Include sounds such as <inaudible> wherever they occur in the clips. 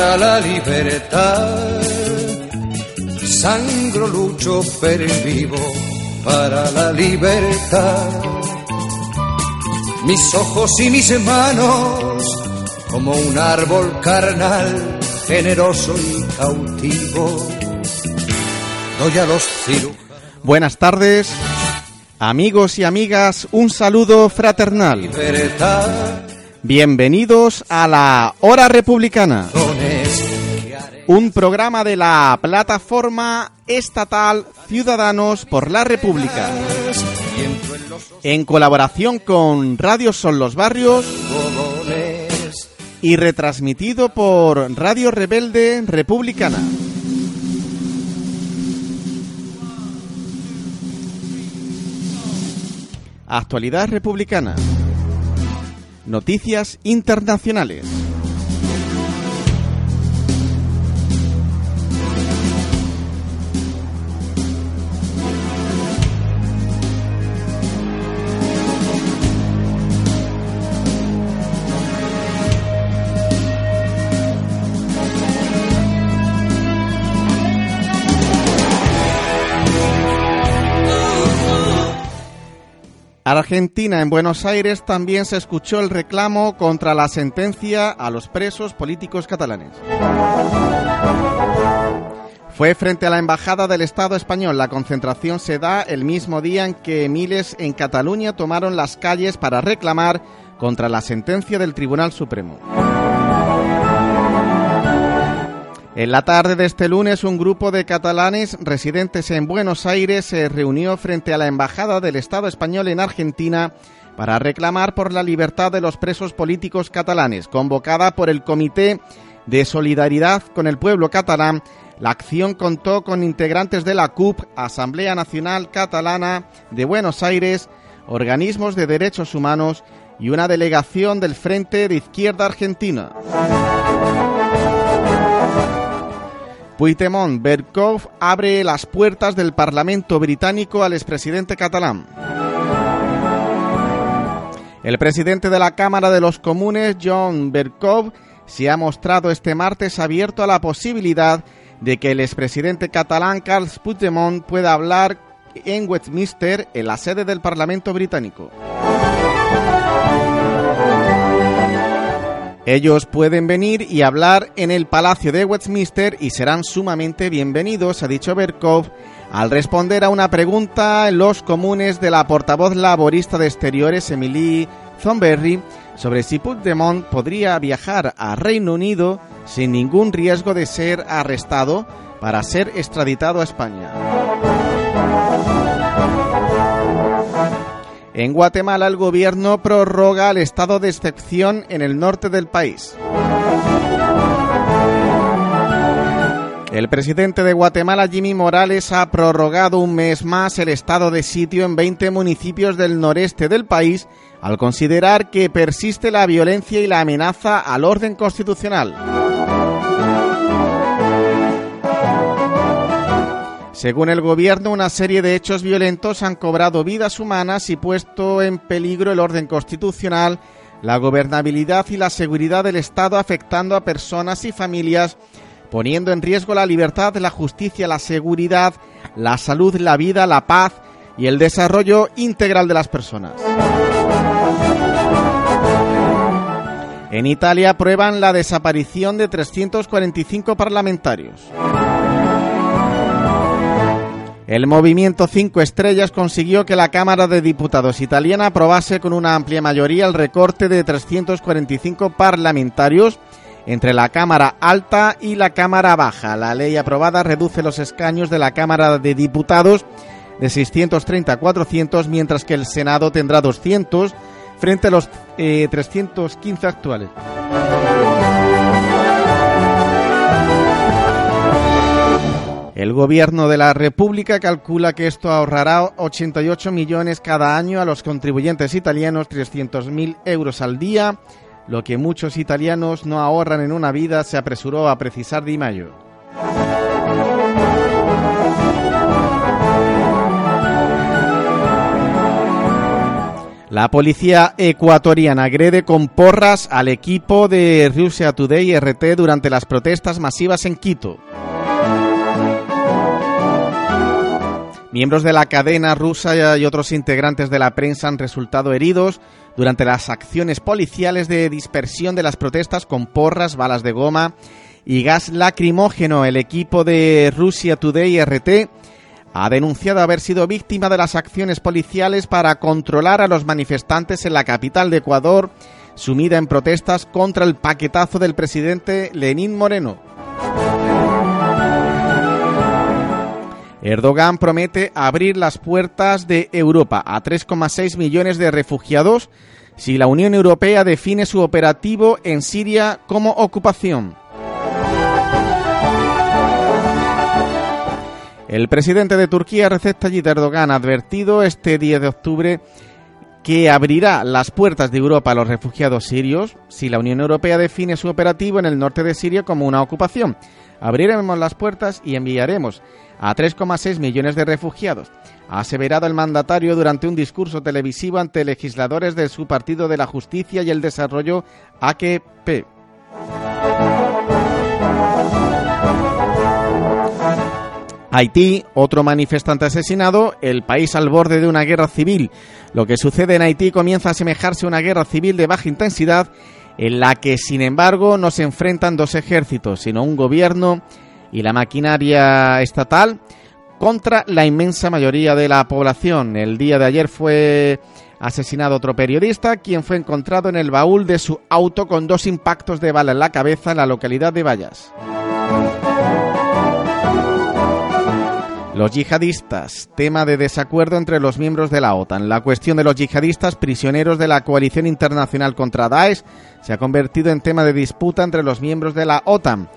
para la libertad. Sangro lucho per vivo para la libertad. Mis ojos y mis manos como un árbol carnal, generoso y cautivo. Doy a los cirujanos. Buenas tardes, amigos y amigas, un saludo fraternal. Bienvenidos a la Hora Republicana, un programa de la plataforma estatal Ciudadanos por la República, en colaboración con Radio Son los Barrios y retransmitido por Radio Rebelde Republicana. Actualidad republicana. Noticias internacionales. Argentina, en Buenos Aires, también se escuchó el reclamo contra la sentencia a los presos políticos catalanes. Fue frente a la Embajada del Estado español. La concentración se da el mismo día en que miles en Cataluña tomaron las calles para reclamar contra la sentencia del Tribunal Supremo. En la tarde de este lunes, un grupo de catalanes residentes en Buenos Aires se reunió frente a la Embajada del Estado español en Argentina para reclamar por la libertad de los presos políticos catalanes. Convocada por el Comité de Solidaridad con el Pueblo Catalán, la acción contó con integrantes de la CUP, Asamblea Nacional Catalana de Buenos Aires, organismos de derechos humanos y una delegación del Frente de Izquierda Argentina. Puigdemont Berkov abre las puertas del Parlamento británico al expresidente catalán. El presidente de la Cámara de los Comunes, John Berkov, se ha mostrado este martes abierto a la posibilidad de que el expresidente catalán Carles Puigdemont pueda hablar en Westminster, en la sede del Parlamento británico. Ellos pueden venir y hablar en el Palacio de Westminster y serán sumamente bienvenidos, ha dicho Berkov, al responder a una pregunta en los comunes de la portavoz laborista de Exteriores, Emily Thornberry, sobre si Puigdemont podría viajar a Reino Unido sin ningún riesgo de ser arrestado para ser extraditado a España. En Guatemala el gobierno prorroga el estado de excepción en el norte del país. El presidente de Guatemala, Jimmy Morales, ha prorrogado un mes más el estado de sitio en 20 municipios del noreste del país al considerar que persiste la violencia y la amenaza al orden constitucional. Según el gobierno, una serie de hechos violentos han cobrado vidas humanas y puesto en peligro el orden constitucional, la gobernabilidad y la seguridad del Estado, afectando a personas y familias, poniendo en riesgo la libertad, la justicia, la seguridad, la salud, la vida, la paz y el desarrollo integral de las personas. En Italia aprueban la desaparición de 345 parlamentarios. El movimiento Cinco Estrellas consiguió que la Cámara de Diputados italiana aprobase con una amplia mayoría el recorte de 345 parlamentarios entre la Cámara Alta y la Cámara Baja. La ley aprobada reduce los escaños de la Cámara de Diputados de 630 a 400, mientras que el Senado tendrá 200 frente a los eh, 315 actuales. El gobierno de la República calcula que esto ahorrará 88 millones cada año a los contribuyentes italianos, 300.000 euros al día, lo que muchos italianos no ahorran en una vida, se apresuró a precisar Di Maio. La policía ecuatoriana agrede con porras al equipo de Russia Today RT durante las protestas masivas en Quito. Miembros de la cadena rusa y otros integrantes de la prensa han resultado heridos durante las acciones policiales de dispersión de las protestas con porras, balas de goma y gas lacrimógeno. El equipo de Russia Today RT ha denunciado haber sido víctima de las acciones policiales para controlar a los manifestantes en la capital de Ecuador, sumida en protestas contra el paquetazo del presidente Lenín Moreno. Erdogan promete abrir las puertas de Europa a 3,6 millones de refugiados si la Unión Europea define su operativo en Siria como ocupación. El presidente de Turquía, Recep Tayyip Erdogan, ha advertido este 10 de octubre que abrirá las puertas de Europa a los refugiados sirios si la Unión Europea define su operativo en el norte de Siria como una ocupación. Abriremos las puertas y enviaremos a 3,6 millones de refugiados, ha aseverado el mandatario durante un discurso televisivo ante legisladores de su Partido de la Justicia y el Desarrollo AKP. Haití, otro manifestante asesinado, el país al borde de una guerra civil. Lo que sucede en Haití comienza a asemejarse a una guerra civil de baja intensidad en la que, sin embargo, no se enfrentan dos ejércitos, sino un gobierno y la maquinaria estatal contra la inmensa mayoría de la población. El día de ayer fue asesinado otro periodista, quien fue encontrado en el baúl de su auto con dos impactos de bala en la cabeza en la localidad de Vallas. Los yihadistas, tema de desacuerdo entre los miembros de la OTAN. La cuestión de los yihadistas, prisioneros de la coalición internacional contra Daesh, se ha convertido en tema de disputa entre los miembros de la OTAN.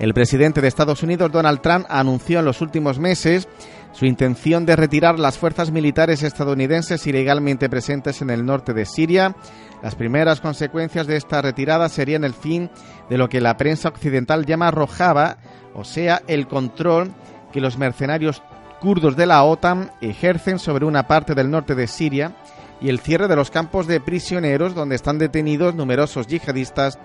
El presidente de Estados Unidos, Donald Trump, anunció en los últimos meses su intención de retirar las fuerzas militares estadounidenses ilegalmente presentes en el norte de Siria. Las primeras consecuencias de esta retirada serían el fin de lo que la prensa occidental llama rojava, o sea, el control que los mercenarios kurdos de la OTAN ejercen sobre una parte del norte de Siria y el cierre de los campos de prisioneros donde están detenidos numerosos yihadistas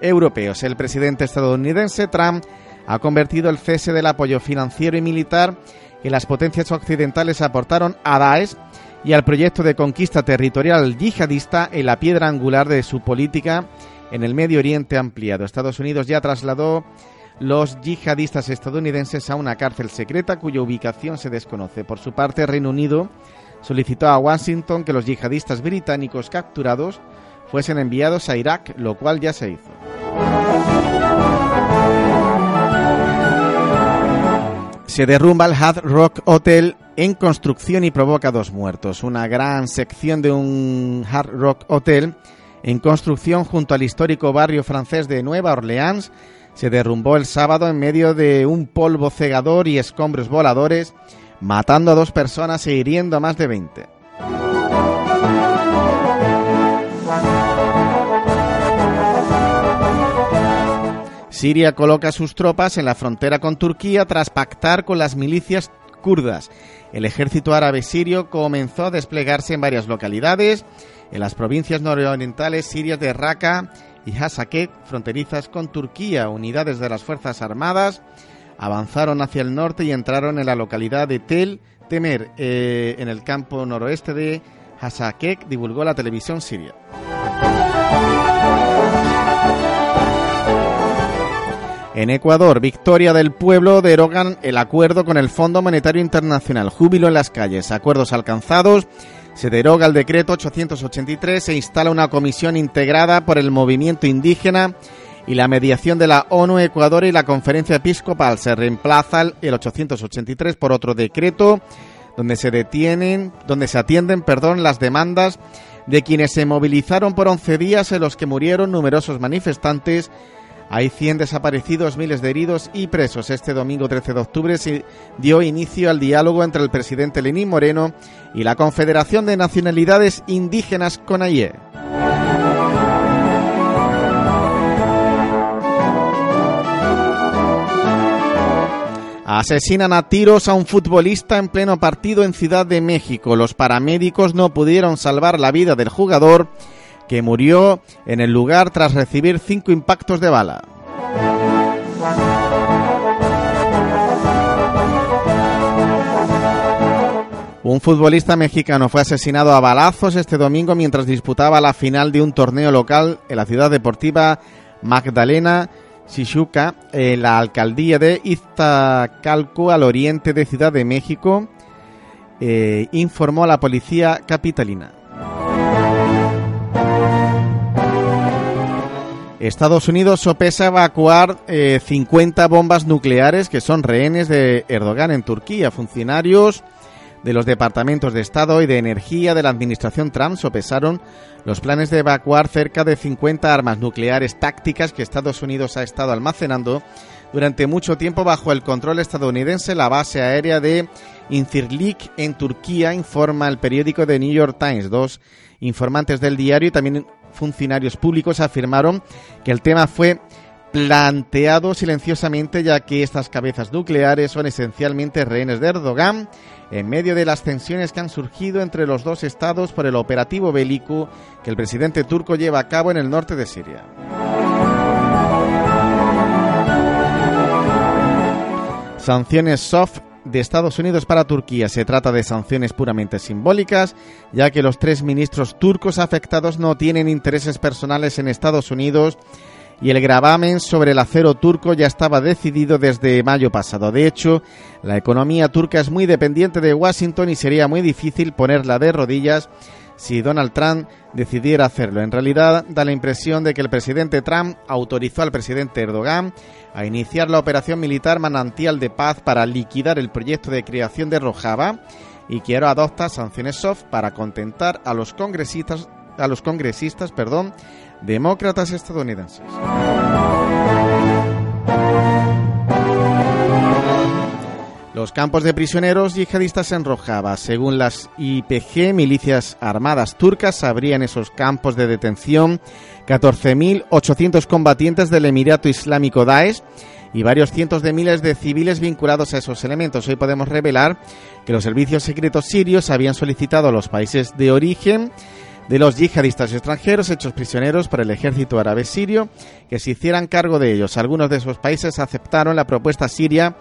europeos. El presidente estadounidense Trump ha convertido el cese del apoyo financiero y militar que las potencias occidentales aportaron a Daesh y al proyecto de conquista territorial yihadista en la piedra angular de su política en el Medio Oriente ampliado. Estados Unidos ya trasladó los yihadistas estadounidenses a una cárcel secreta cuya ubicación se desconoce. Por su parte, Reino Unido solicitó a Washington que los yihadistas británicos capturados fuesen enviados a Irak, lo cual ya se hizo. Se derrumba el Hard Rock Hotel en construcción y provoca dos muertos. Una gran sección de un Hard Rock Hotel en construcción junto al histórico barrio francés de Nueva Orleans se derrumbó el sábado en medio de un polvo cegador y escombros voladores, matando a dos personas e hiriendo a más de 20. Siria coloca sus tropas en la frontera con Turquía tras pactar con las milicias kurdas. El ejército árabe sirio comenzó a desplegarse en varias localidades, en las provincias nororientales sirias de Raqqa y Hasakeh, fronterizas con Turquía. Unidades de las Fuerzas Armadas avanzaron hacia el norte y entraron en la localidad de Tel Temer, eh, en el campo noroeste de Hasakeh, divulgó la televisión siria. En Ecuador, victoria del pueblo derogan el acuerdo con el Fondo Monetario Internacional. Júbilo en las calles. Acuerdos alcanzados se deroga el decreto 883, se instala una comisión integrada por el movimiento indígena y la mediación de la ONU Ecuador y la conferencia episcopal. Se reemplaza el 883 por otro decreto donde se detienen, donde se atienden, perdón, las demandas de quienes se movilizaron por 11 días en los que murieron numerosos manifestantes hay 100 desaparecidos, miles de heridos y presos. Este domingo 13 de octubre se dio inicio al diálogo entre el presidente Lenín Moreno y la Confederación de Nacionalidades Indígenas CONAIE. Asesinan a tiros a un futbolista en pleno partido en Ciudad de México. Los paramédicos no pudieron salvar la vida del jugador que murió en el lugar tras recibir cinco impactos de bala. Un futbolista mexicano fue asesinado a balazos este domingo mientras disputaba la final de un torneo local en la ciudad deportiva Magdalena Shishuka, en la alcaldía de Iztacalco, al oriente de Ciudad de México, eh, informó a la policía capitalina. Estados Unidos sopesa evacuar 50 eh, bombas nucleares que son rehenes de Erdogan en Turquía. Funcionarios de los departamentos de Estado y de Energía de la Administración Trump sopesaron los planes de evacuar cerca de 50 armas nucleares tácticas que Estados Unidos ha estado almacenando durante mucho tiempo bajo el control estadounidense la base aérea de Incirlik en Turquía, informa el periódico The New York Times. Dos informantes del diario y también funcionarios públicos afirmaron que el tema fue planteado silenciosamente ya que estas cabezas nucleares son esencialmente rehenes de Erdogan en medio de las tensiones que han surgido entre los dos estados por el operativo bélico que el presidente turco lleva a cabo en el norte de Siria. Sanciones soft de Estados Unidos para Turquía. Se trata de sanciones puramente simbólicas, ya que los tres ministros turcos afectados no tienen intereses personales en Estados Unidos y el gravamen sobre el acero turco ya estaba decidido desde mayo pasado. De hecho, la economía turca es muy dependiente de Washington y sería muy difícil ponerla de rodillas si Donald Trump decidiera hacerlo. En realidad, da la impresión de que el presidente Trump autorizó al presidente Erdogan a iniciar la operación militar manantial de paz para liquidar el proyecto de creación de Rojava y ahora adopta sanciones soft para contentar a los congresistas a los congresistas, perdón, demócratas estadounidenses. Los campos de prisioneros yihadistas en Rojava. Según las IPG, milicias armadas turcas, habrían esos campos de detención 14.800 combatientes del Emirato Islámico Daesh y varios cientos de miles de civiles vinculados a esos elementos. Hoy podemos revelar que los servicios secretos sirios habían solicitado a los países de origen de los yihadistas extranjeros hechos prisioneros por el ejército árabe sirio que se hicieran cargo de ellos. Algunos de esos países aceptaron la propuesta siria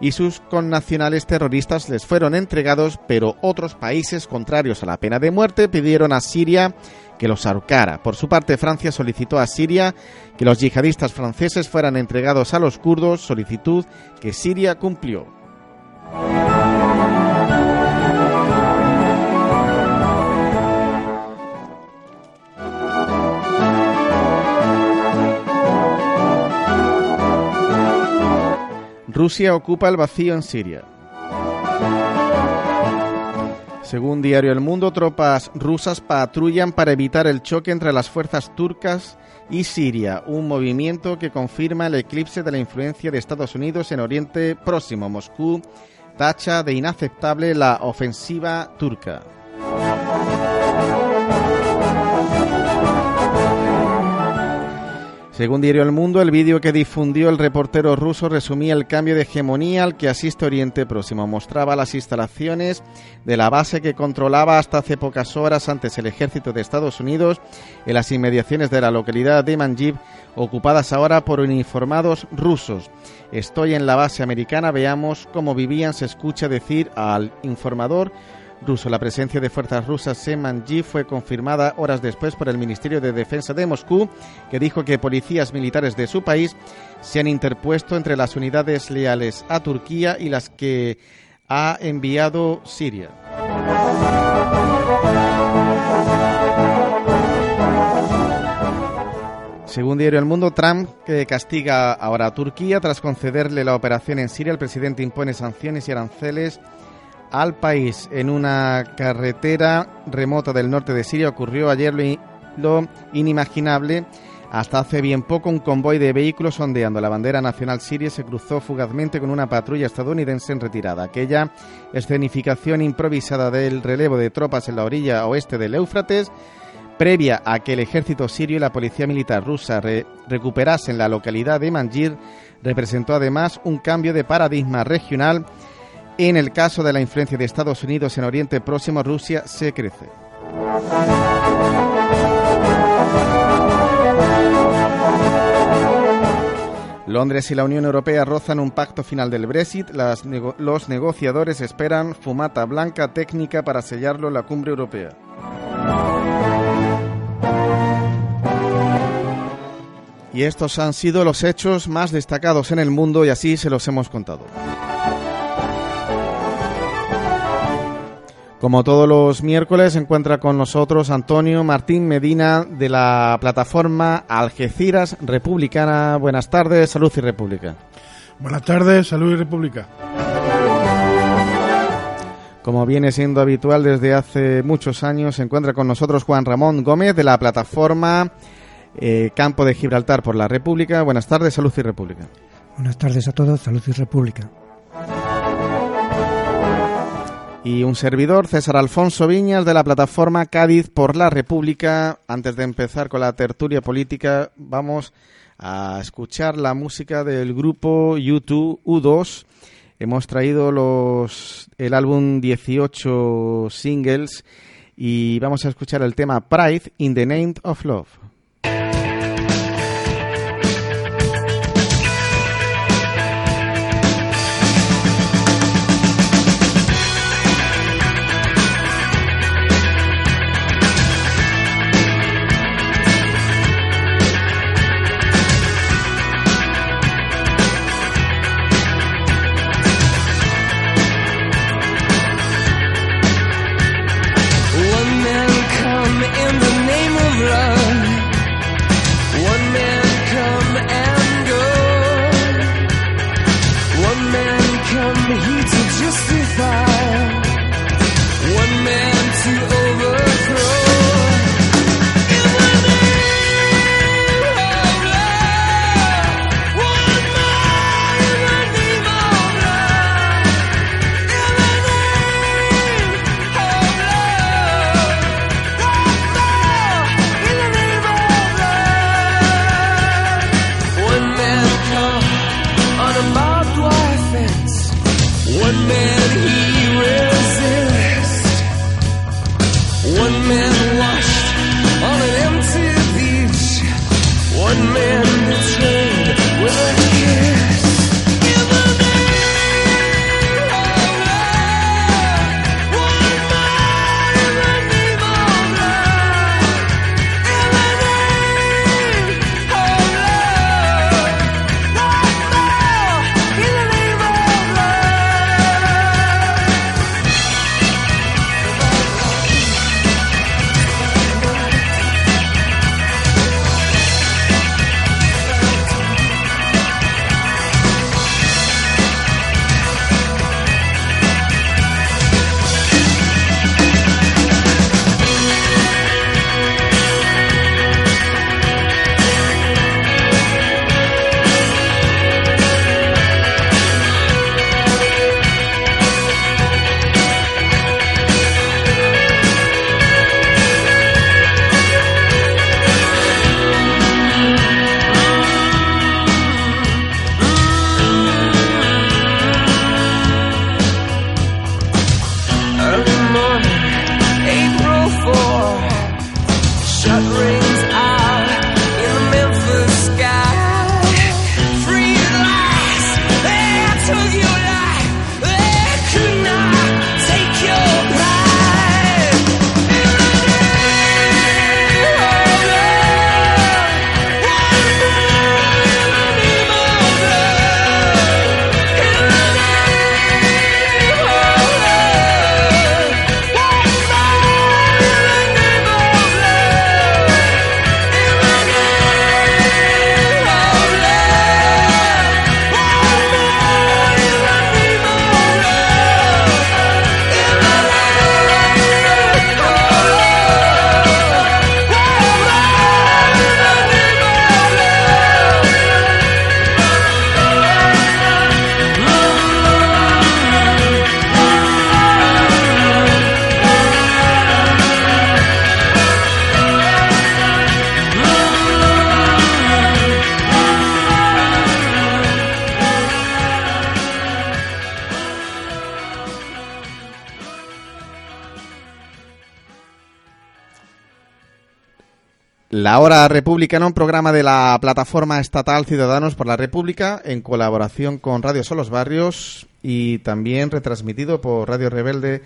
y sus connacionales terroristas les fueron entregados, pero otros países contrarios a la pena de muerte pidieron a Siria que los ahorcara. Por su parte, Francia solicitó a Siria que los yihadistas franceses fueran entregados a los kurdos, solicitud que Siria cumplió. Rusia ocupa el vacío en Siria. Según Diario El Mundo, tropas rusas patrullan para evitar el choque entre las fuerzas turcas y Siria, un movimiento que confirma el eclipse de la influencia de Estados Unidos en Oriente Próximo. Moscú tacha de inaceptable la ofensiva turca. Según Diario El Mundo, el vídeo que difundió el reportero ruso resumía el cambio de hegemonía al que asiste Oriente Próximo. Mostraba las instalaciones de la base que controlaba hasta hace pocas horas antes el ejército de Estados Unidos en las inmediaciones de la localidad de Manjib, ocupadas ahora por uniformados rusos. Estoy en la base americana, veamos cómo vivían, se escucha decir al informador ruso. La presencia de fuerzas rusas en Manji fue confirmada horas después por el Ministerio de Defensa de Moscú, que dijo que policías militares de su país se han interpuesto entre las unidades leales a Turquía y las que ha enviado Siria. Según Diario El Mundo, Trump que castiga ahora a Turquía tras concederle la operación en Siria. El presidente impone sanciones y aranceles al país en una carretera remota del norte de Siria. Ocurrió ayer lo, inimaginable. Hasta hace bien poco un convoy de vehículos ondeando la bandera nacional siria se cruzó fugazmente con una patrulla estadounidense en retirada. Aquella escenificación improvisada del relevo de tropas en la orilla oeste del Éufrates previa a que el ejército sirio y la policía militar rusa recuperasen la localidad de Manjir, representó además un cambio de paradigma regional. En el caso de la influencia de Estados Unidos en Oriente Próximo, Rusia se crece. Londres y la Unión Europea rozan un pacto final del Brexit. los negociadores esperan fumata blanca técnica para sellarlo en la cumbre europea. Y estos han sido los hechos más destacados en el mundo y así se los hemos contado. Como todos los miércoles, se encuentra con nosotros Antonio Martín Medina de la plataforma Algeciras Republicana. Buenas tardes, Salud y República. Buenas tardes, Salud y República. Como viene siendo habitual desde hace muchos años, se encuentra con nosotros Juan Ramón Gómez de la plataforma eh, Campo de Gibraltar por la República. Buenas tardes, Salud y República. Buenas tardes a todos, Salud y República y un servidor, César Alfonso Viñas, de la plataforma Cádiz por la República. Antes de empezar con la tertulia política, vamos a escuchar la música del grupo YouTube U2. Hemos traído los, el álbum 18 singles y vamos a escuchar el tema Pride in the Name of Love. Hora Republicana, un programa de la plataforma estatal Ciudadanos por la República en colaboración con Radio Solos Barrios y también retransmitido por Radio Rebelde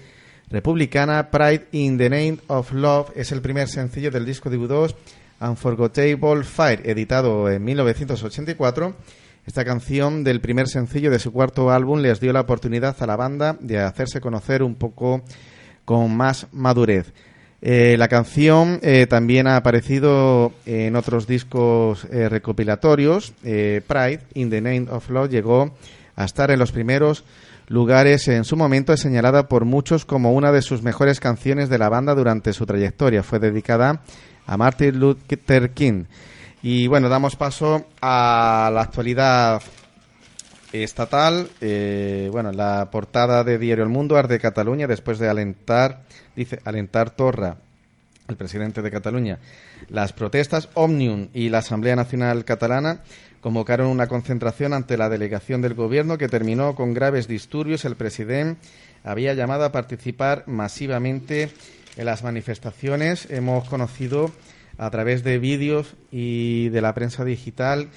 Republicana. Pride in the Name of Love es el primer sencillo del disco de U2 Unforgettable Fire, editado en 1984. Esta canción del primer sencillo de su cuarto álbum les dio la oportunidad a la banda de hacerse conocer un poco con más madurez. Eh, la canción eh, también ha aparecido en otros discos eh, recopilatorios. Pride, In the Name of Love, llegó a estar en los primeros lugares. En su momento es señalada por muchos como una de sus mejores canciones de la banda durante su trayectoria. Fue dedicada a Martin Luther King. Y bueno, damos paso a la actualidad estatal. bueno, la portada de Diario El Mundo, Arde Cataluña, después de alentar dice alentar Torra, el presidente de Cataluña, las protestas, Omnium y la Asamblea Nacional Catalana convocaron una concentración ante la delegación del gobierno que terminó con graves disturbios. El presidente había llamado a participar masivamente en las manifestaciones. Hemos conocido a través de vídeos y de la prensa digital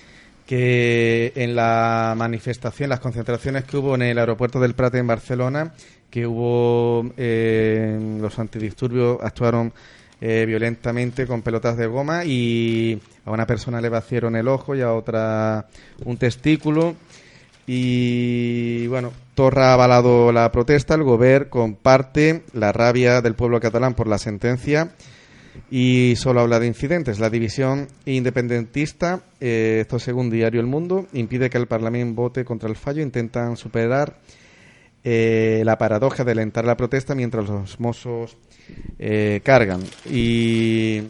que en la manifestación, las concentraciones que hubo en el aeropuerto del Prat en Barcelona, que hubo eh, los antidisturbios actuaron eh, violentamente con pelotas de goma y a una persona le vaciaron el ojo y a otra un testículo. Y bueno, Torra ha avalado la protesta, el gobierno comparte la rabia del pueblo catalán por la sentencia y solo habla de incidentes. La división independentista, eh, esto según Diario El Mundo, impide que el Parlamento vote contra el fallo, intentan superar eh, la paradoja de alentar la protesta mientras los mozos eh, cargan. Y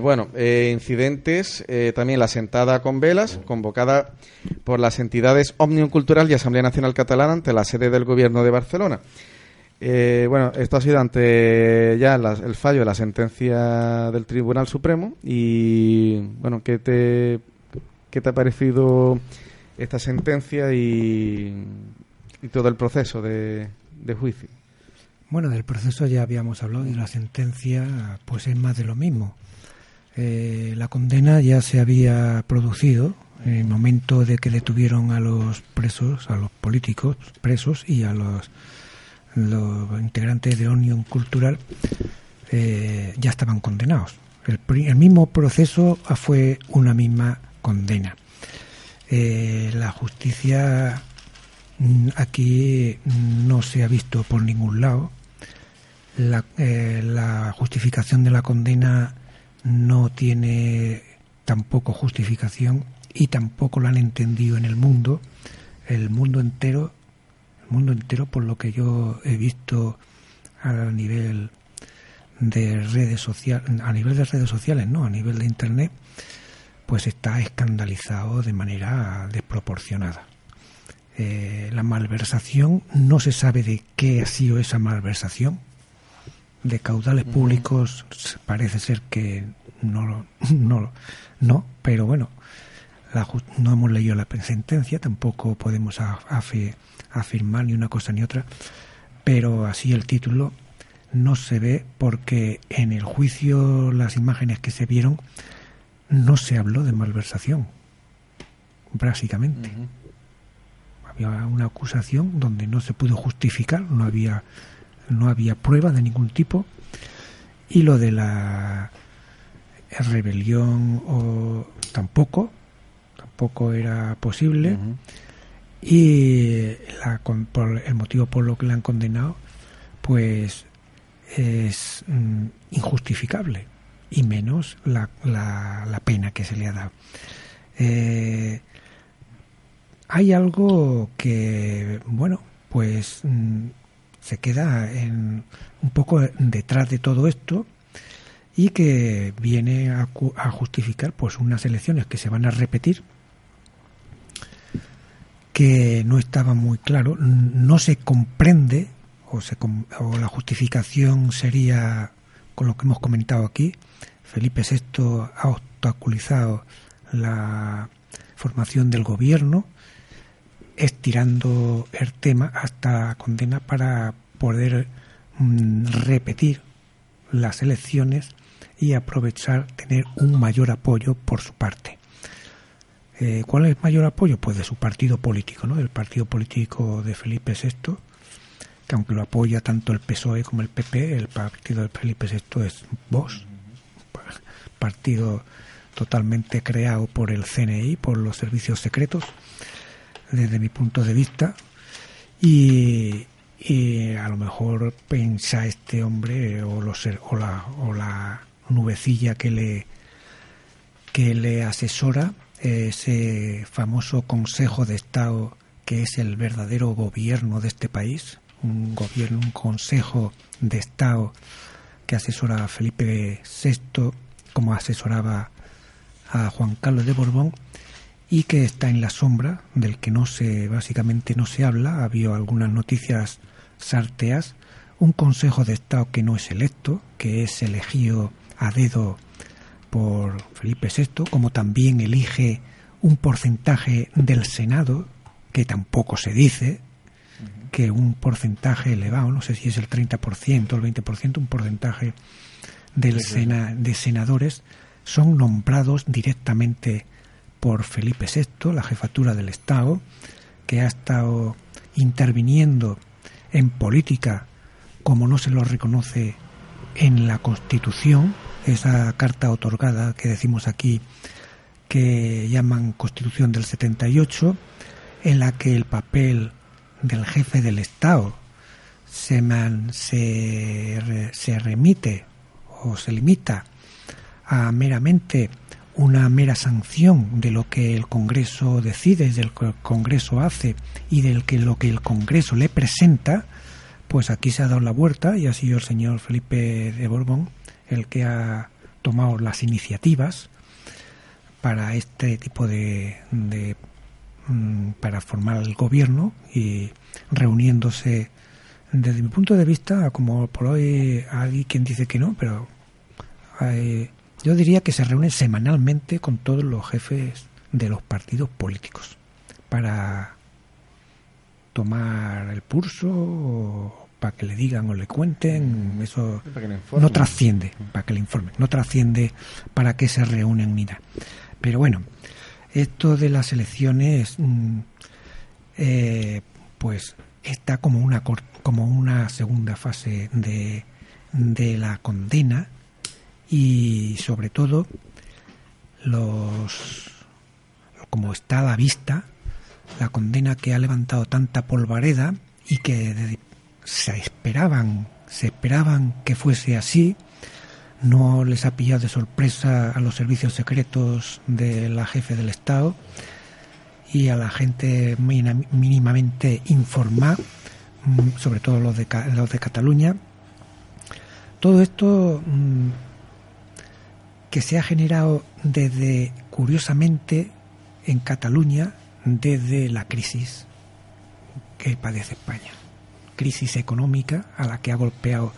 bueno, incidentes, también la sentada con velas, convocada por las entidades Omnium Cultural y Asamblea Nacional Catalana ante la sede del Gobierno de Barcelona. Bueno, esto ha sido ante ya el fallo de la sentencia del Tribunal Supremo y bueno, ¿qué te, qué te ha parecido esta sentencia y y todo el proceso de, juicio. Bueno, del proceso ya habíamos hablado y la sentencia pues es más de lo mismo. Eh, la condena ya se había producido en el momento de que detuvieron a los presos, a los políticos presos y a los, los integrantes de Unión Cultural, eh, ya estaban condenados. El, el, mismo proceso fue una misma condena. Eh, la justicia Mm, aquí no se ha visto por ningún lado. Eh, la, justificación de la condena no tiene tampoco justificación y tampoco la han entendido en el mundo. El mundo entero, mundo entero, por lo que yo he visto a nivel de redes sociales, a nivel de redes sociales, no, a nivel de internet, pues está escandalizado de manera desproporcionada. Eh, la malversación, no se sabe de qué ha sido esa malversación. De caudales públicos parece ser que no, <laughs> no, no, pero bueno, no hemos leído la sentencia, tampoco podemos afirmar ni una cosa ni otra, pero así el título no se ve porque en el juicio las imágenes que se vieron no se habló de malversación, básicamente una acusación donde no se pudo justificar, no había, no había prueba de ningún tipo. Y lo de la rebelión o tampoco, tampoco era posible. Y la, por el motivo por lo que le han condenado, pues es mm, injustificable y menos la, la, la, pena que se le ha dado. Eh, hay algo que, bueno, pues mm, se queda en, un poco detrás de todo esto y que viene a, justificar pues unas elecciones que se van a repetir que no estaba muy claro, no se comprende o, se, o la justificación sería con lo que hemos comentado aquí, Felipe VI ha obstaculizado la formación del gobierno, estirando el tema hasta condena para poder mm, repetir las elecciones y aprovechar tener un mayor apoyo por su parte. Eh, ¿Cuál es el mayor apoyo? Pues de su partido político, ¿no? Del partido político de Felipe VI, que aunque lo apoya tanto el PSOE como el PP, el partido de Felipe VI es Vox, partido totalmente creado por el CNI, por los servicios secretos, desde mi punto de vista, y, a lo mejor piensa este hombre o, los, o, la, o la nubecilla que le, que le asesora, ese famoso Consejo de Estado que es el verdadero gobierno de este país, un gobierno, un Consejo de Estado que asesora a Felipe VI como asesoraba a Juan Carlos de Borbón y que está en la sombra, del que no se, básicamente no se habla, ha habido algunas noticias sarteas, un Consejo de Estado que no es electo, que es elegido a dedo por Felipe VI, como también elige un porcentaje del Senado, que tampoco se dice, que un porcentaje elevado, no sé si es el 30% o el 20%, un porcentaje del Sena, de senadores son nombrados directamente por Felipe VI, la jefatura del Estado, que ha estado interviniendo en política como no se lo reconoce en la Constitución, esa carta otorgada que decimos aquí que llaman Constitución del 78, en la que el papel del jefe del Estado se, se, se remite o se limita a meramente una mera sanción de lo que el Congreso decide, de lo que el Congreso hace y que lo que el Congreso le presenta, pues aquí se ha dado la vuelta y ha sido el señor Felipe de Borbón el que ha tomado las iniciativas para este tipo de, de mm, para formar el gobierno y reuniéndose desde mi punto de vista, como por hoy hay quien dice que no, pero eh, yo diría que se reúnen semanalmente con todos los jefes de los partidos políticos para tomar el pulso o para que le digan o le cuenten, mm. eso no trasciende, para que le informen, no trasciende para que se reúnen ni nada. Pero bueno, esto de las elecciones, mm, eh, pues está como una como una segunda fase de, de la condena y sobre todo los como está a la vista la condena que ha levantado tanta polvareda y que se esperaban se esperaban que fuese así no les ha pillado de sorpresa a los servicios secretos de la jefe del Estado y a la gente mínimamente informada Mm, sobre todo los de, los de Cataluña. Todo esto mm, que se ha generado desde, curiosamente, en Cataluña, desde la crisis que padece España. Crisis económica a la que ha golpeado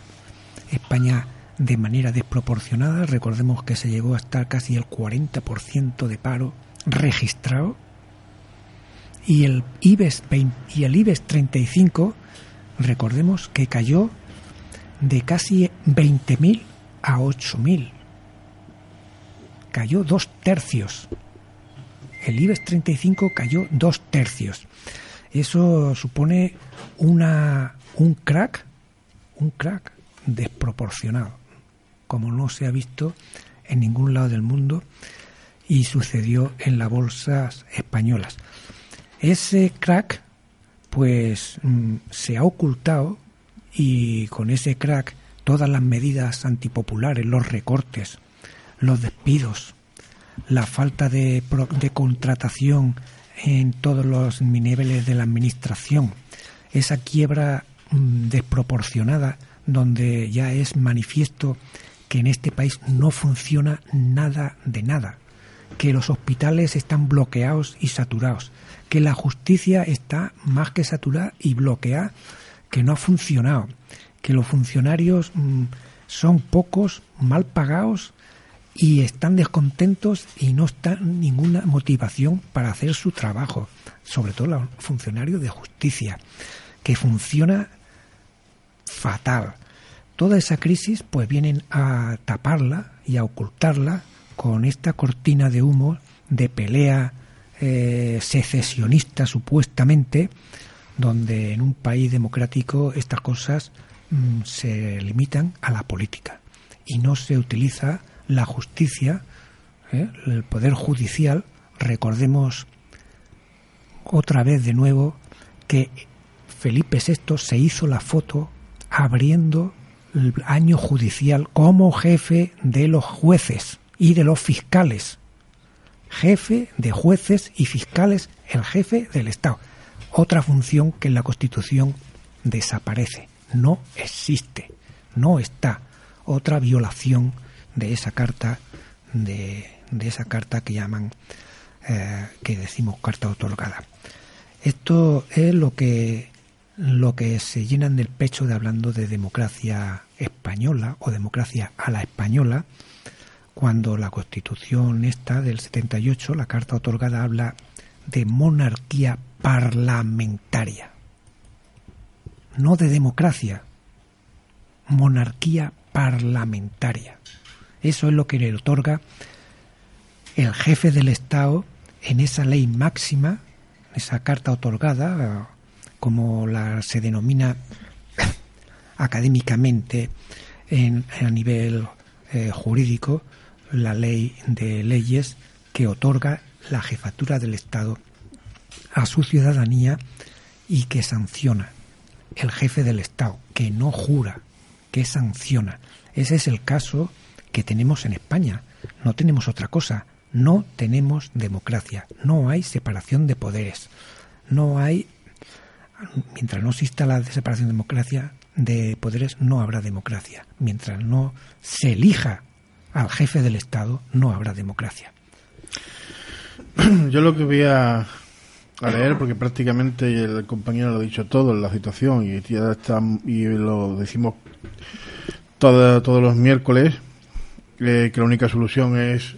España de manera desproporcionada. Recordemos que se llegó a estar casi el 40% de paro registrado. Y el IBEX, y el IBEX 35 recordemos que cayó de casi 20.000 a 8.000. Cayó dos tercios. El IBEX 35 cayó dos tercios. Eso supone una, un crack, un crack desproporcionado, como no se ha visto en ningún lado del mundo y sucedió en las bolsas españolas. Ese crack pues mm, se ha ocultado y con ese crack todas las medidas antipopulares, los recortes, los despidos, la falta de, de contratación en todos los niveles de la administración, esa quiebra mm, desproporcionada donde ya es manifiesto que en este país no funciona nada de nada, que los hospitales están bloqueados y saturados, que la justicia está más que saturada y bloqueada, que no ha funcionado, que los funcionarios mm, son pocos, mal pagados y están descontentos y no está ninguna motivación para hacer su trabajo, sobre todo los funcionarios de justicia, que funciona fatal, toda esa crisis pues vienen a taparla y a ocultarla con esta cortina de humo de pelea eh, secesionista supuestamente, donde en un país democrático estas cosas mm, se limitan a la política y no se utiliza la justicia, ¿eh? el poder judicial. Recordemos otra vez de nuevo que Felipe VI se hizo la foto abriendo el año judicial como jefe de los jueces y de los fiscales. Jefe de jueces y fiscales, el jefe del Estado. Otra función que en la Constitución desaparece. No existe. No está. Otra violación de esa carta, de, esa carta que llaman, eh, que decimos carta otorgada. Esto es lo que lo que se llenan del pecho de hablando de democracia española o democracia a la española, cuando la Constitución esta del 78, la carta otorgada, habla de monarquía parlamentaria, no de democracia, monarquía parlamentaria. Eso es lo que le otorga el jefe del Estado en esa ley máxima, esa carta otorgada como la se denomina <coughs> académicamente en, a nivel eh, jurídico, la ley de leyes que otorga la jefatura del Estado a su ciudadanía y que sanciona el jefe del Estado, que no jura, que sanciona. Ese es el caso que tenemos en España. No tenemos otra cosa. No tenemos democracia. No hay separación de poderes. No hay mientras no exista la separación de democracia de poderes, no habrá democracia. Mientras no se elija al jefe del Estado, no habrá democracia. Yo lo que voy a, leer, porque prácticamente el compañero lo ha dicho todo en la situación y ya está, y lo decimos todos los miércoles, que la única solución es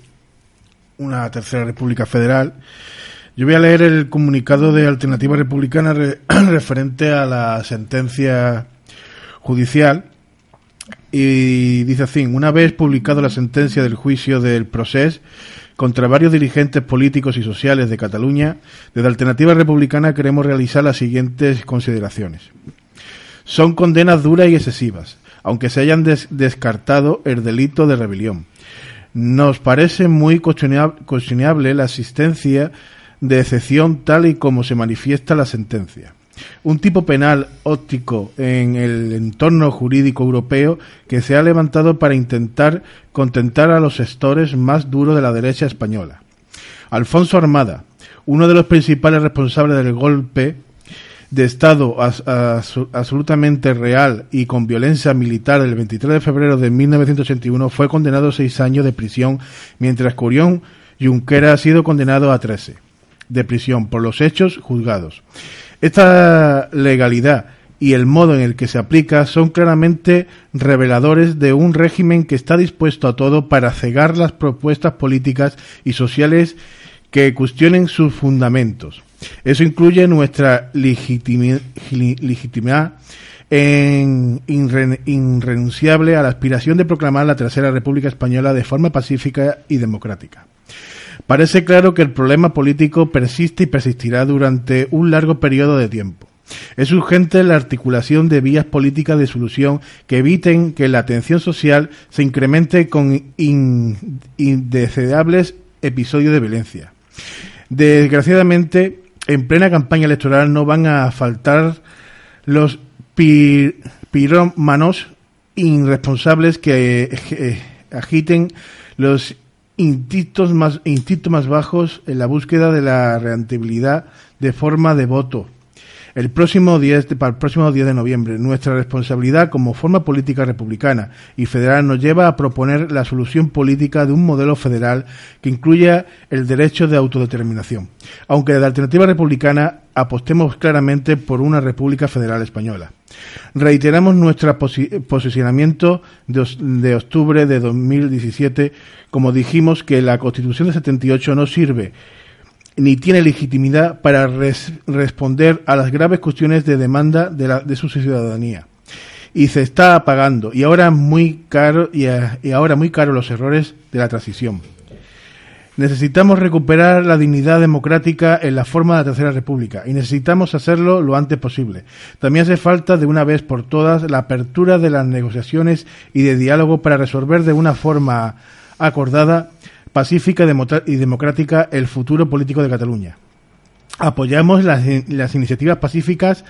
una tercera república federal yo voy a leer el comunicado de Alternativa Republicana <clears throat> referente a la sentencia judicial y dice así, una vez publicado la sentencia del juicio del proceso contra varios dirigentes políticos y sociales de Cataluña, desde Alternativa Republicana queremos realizar las siguientes consideraciones. Son condenas duras y excesivas, aunque se hayan descartado el delito de rebelión. Nos parece muy cuestionable la asistencia de excepción tal y como se manifiesta la sentencia. Un tipo penal óptico en el entorno jurídico europeo que se ha levantado para intentar contentar a los sectores más duros de la derecha española. Alfonso Armada, uno de los principales responsables del golpe de Estado absolutamente real y con violencia militar del 23 de febrero de 1981, fue condenado a seis años de prisión, mientras Curión Junquera ha sido condenado a trece de prisión por los hechos juzgados. Esta legalidad y el modo en el que se aplica son claramente reveladores de un régimen que está dispuesto a todo para cegar las propuestas políticas y sociales que cuestionen sus fundamentos. Eso incluye nuestra legitimidad en irrenunciable a la aspiración de proclamar la Tercera República Española de forma pacífica y democrática. Parece claro que el problema político persiste y persistirá durante un largo periodo de tiempo. Es urgente la articulación de vías políticas de solución que eviten que la atención social se incremente con indeseables episodios de violencia. Desgraciadamente, en plena campaña electoral no van a faltar los pirómanos irresponsables que eh, agiten los instintos más, instintos más bajos en la búsqueda de la rentabilidad de forma de voto. El próximo 10 para el próximo 10 de noviembre, nuestra responsabilidad como forma política republicana y federal nos lleva a proponer la solución política de un modelo federal que incluya el derecho de autodeterminación, aunque de la alternativa republicana apostemos claramente por una república federal española. Reiteramos nuestro posicionamiento de, octubre de 2017, como dijimos que la Constitución de 78 no sirve ni tiene legitimidad para responder a las graves cuestiones de demanda de, de su ciudadanía y se está apagando y ahora muy caro y, y ahora muy caro los errores de la transición. Necesitamos recuperar la dignidad democrática en la forma de la Tercera República y necesitamos hacerlo lo antes posible. También hace falta de una vez por todas la apertura de las negociaciones y de diálogo para resolver de una forma acordada, pacífica y democrática el futuro político de Cataluña. Apoyamos las, iniciativas pacíficas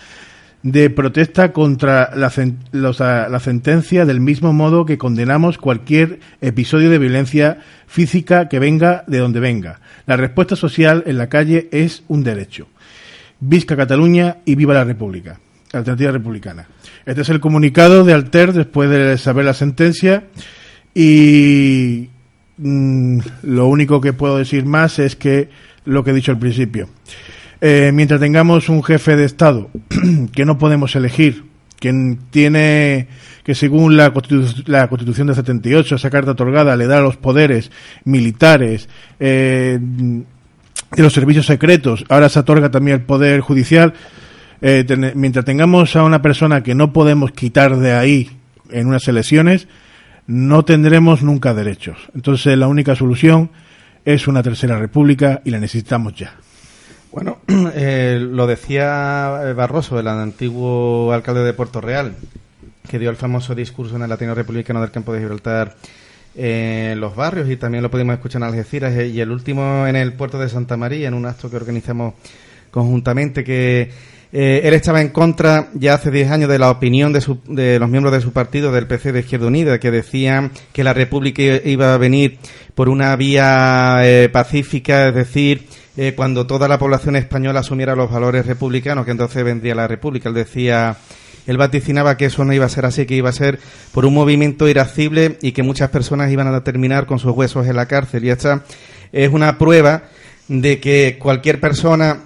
de protesta contra la, la, sentencia del mismo modo que condenamos cualquier episodio de violencia física que venga de donde venga. La respuesta social en la calle es un derecho. Visca Cataluña y viva la República. Alternativa Republicana. Este es el comunicado de Alter después de saber la sentencia y mm, lo único que puedo decir más es que lo que he dicho al principio. Eh, mientras tengamos un jefe de Estado <clears throat> que no podemos elegir, que tiene que según la, la Constitución de 78, esa carta otorgada le da los poderes militares, eh, de los servicios secretos, ahora se otorga también el poder judicial. Eh, mientras tengamos a una persona que no podemos quitar de ahí en unas elecciones, no tendremos nunca derechos. Entonces la única solución es una tercera república y la necesitamos ya. Bueno, <clears throat> eh, lo decía eh, Barroso, el antiguo alcalde de Puerto Real, que dio el famoso discurso en el Latino Republicano del Campo de Gibraltar en los barrios y también lo pudimos escuchar en Algeciras eh, y el último en el puerto de Santa María en un acto que organizamos conjuntamente que él estaba en contra ya hace 10 años de la opinión de, de, los miembros de su partido, del PC de Izquierda Unida, que decían que la República iba a venir por una vía pacífica, es decir, eh, cuando toda la población española asumiera los valores republicanos, que entonces vendría la República. Él decía, él vaticinaba que eso no iba a ser así, que iba a ser por un movimiento irascible y que muchas personas iban a terminar con sus huesos en la cárcel. Y esta es una prueba de que cualquier persona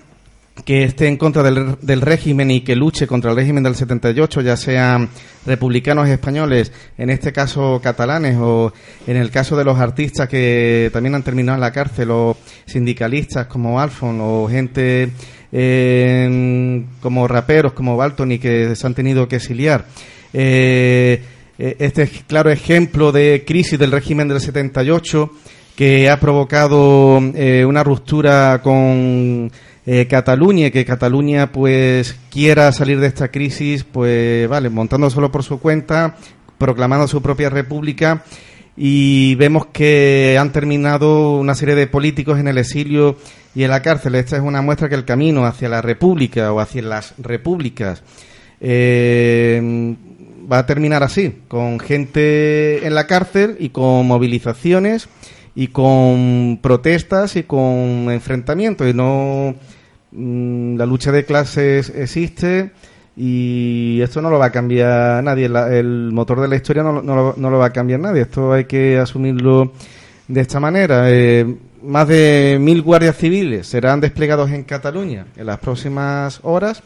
que esté en contra del, del, régimen y que luche contra el régimen del 78, ya sean republicanos españoles, en este caso catalanes, o en el caso de los artistas que también han terminado en la cárcel, o sindicalistas como Alfon, o gente eh, como raperos como Balton y que se han tenido que exiliar. Eh, eh, este es claro ejemplo de crisis del régimen del 78 que ha provocado una ruptura con eh, Cataluña, que Cataluña pues quiera salir de esta crisis, pues vale, montando solo por su cuenta, proclamando su propia república y vemos que han terminado una serie de políticos en el exilio y en la cárcel. Esta es una muestra que el camino hacia la república o hacia las repúblicas eh, va a terminar así, con gente en la cárcel y con movilizaciones y con protestas y con enfrentamientos y no la lucha de clases existe y esto no lo va a cambiar nadie. el motor de la historia no, no, lo, va a cambiar nadie. Esto hay que asumirlo de esta manera. Eh, más de mil guardias civiles serán desplegados en Cataluña en las próximas horas.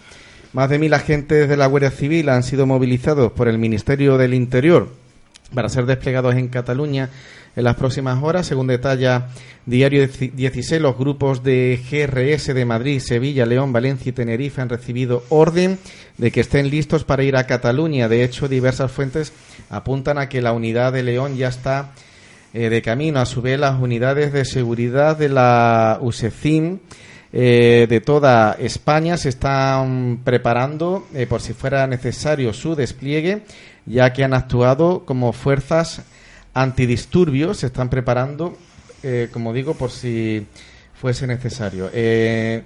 Más de mil agentes de la Guardia Civil han sido movilizados por el Ministerio del Interior para ser desplegados en Cataluña en las próximas horas. Según detalla Diario 16, los grupos de GRS de Madrid, Sevilla, León, Valencia y Tenerife han recibido orden de que estén listos para ir a Cataluña. De hecho, diversas fuentes apuntan a que la unidad de León ya está eh, de camino. A su vez, las unidades de seguridad de la USECIM eh, de toda España se están preparando eh, por si fuera necesario su despliegue, ya que han actuado como fuerzas antidisturbios se están preparando, eh, como digo, por si fuese necesario. Eh,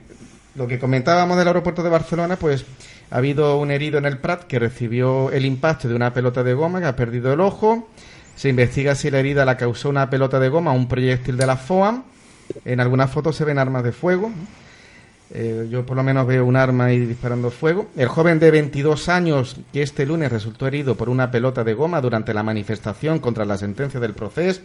lo que comentábamos del aeropuerto de Barcelona, pues ha habido un herido en el Prat que recibió el impacto de una pelota de goma que ha perdido el ojo. Se investiga si la herida la causó una pelota de goma o un proyectil de la FOAM. En algunas fotos se ven armas de fuego. Eh, yo por lo menos veo un arma ahí disparando fuego. El joven de 22 años que este lunes resultó herido por una pelota de goma durante la manifestación contra la sentencia del proceso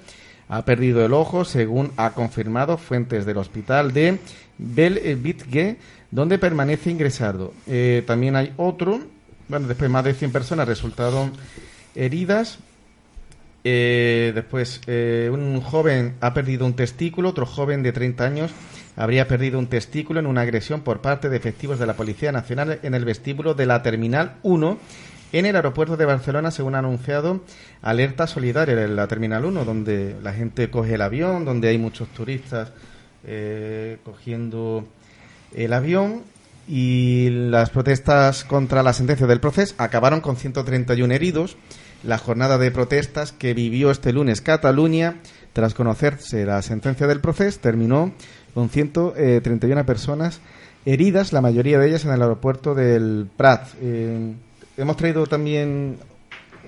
ha perdido el ojo, según ha confirmado fuentes del hospital de Belvitge, donde permanece ingresado. Eh, también hay otro, bueno, después más de 100 personas resultaron heridas. Eh, después, un joven ha perdido un testículo, otro joven de 30 años habría perdido un testículo en una agresión por parte de efectivos de la Policía Nacional en el vestíbulo de la Terminal 1 En el aeropuerto de Barcelona, según ha anunciado, alerta solidaria en la Terminal 1, donde la gente coge el avión, donde hay muchos turistas eh, cogiendo el avión y las protestas contra la sentencia del proceso acabaron con 131 heridos. La jornada de protestas que vivió este lunes Cataluña, tras conocerse la sentencia del proceso, terminó con 131 personas heridas, la mayoría de ellas en el aeropuerto del Prat. Eh, hemos traído también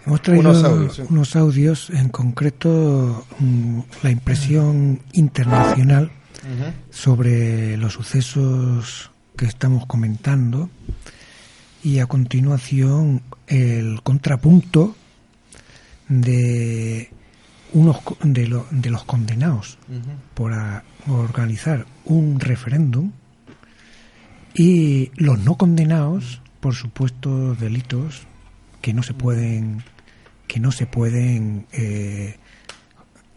unos, audios, unos audios, en concreto mm, la impresión internacional sobre los sucesos que estamos comentando y a continuación el contrapunto de unos de, de los condenados por organizar un referéndum y los no condenados por supuestos delitos que no se pueden que no se pueden eh,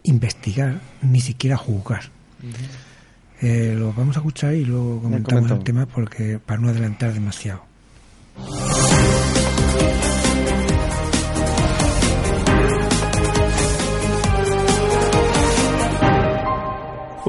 investigar ni siquiera juzgar. Eh, lo vamos a escuchar y luego comentamos el tema porque para no adelantar demasiado.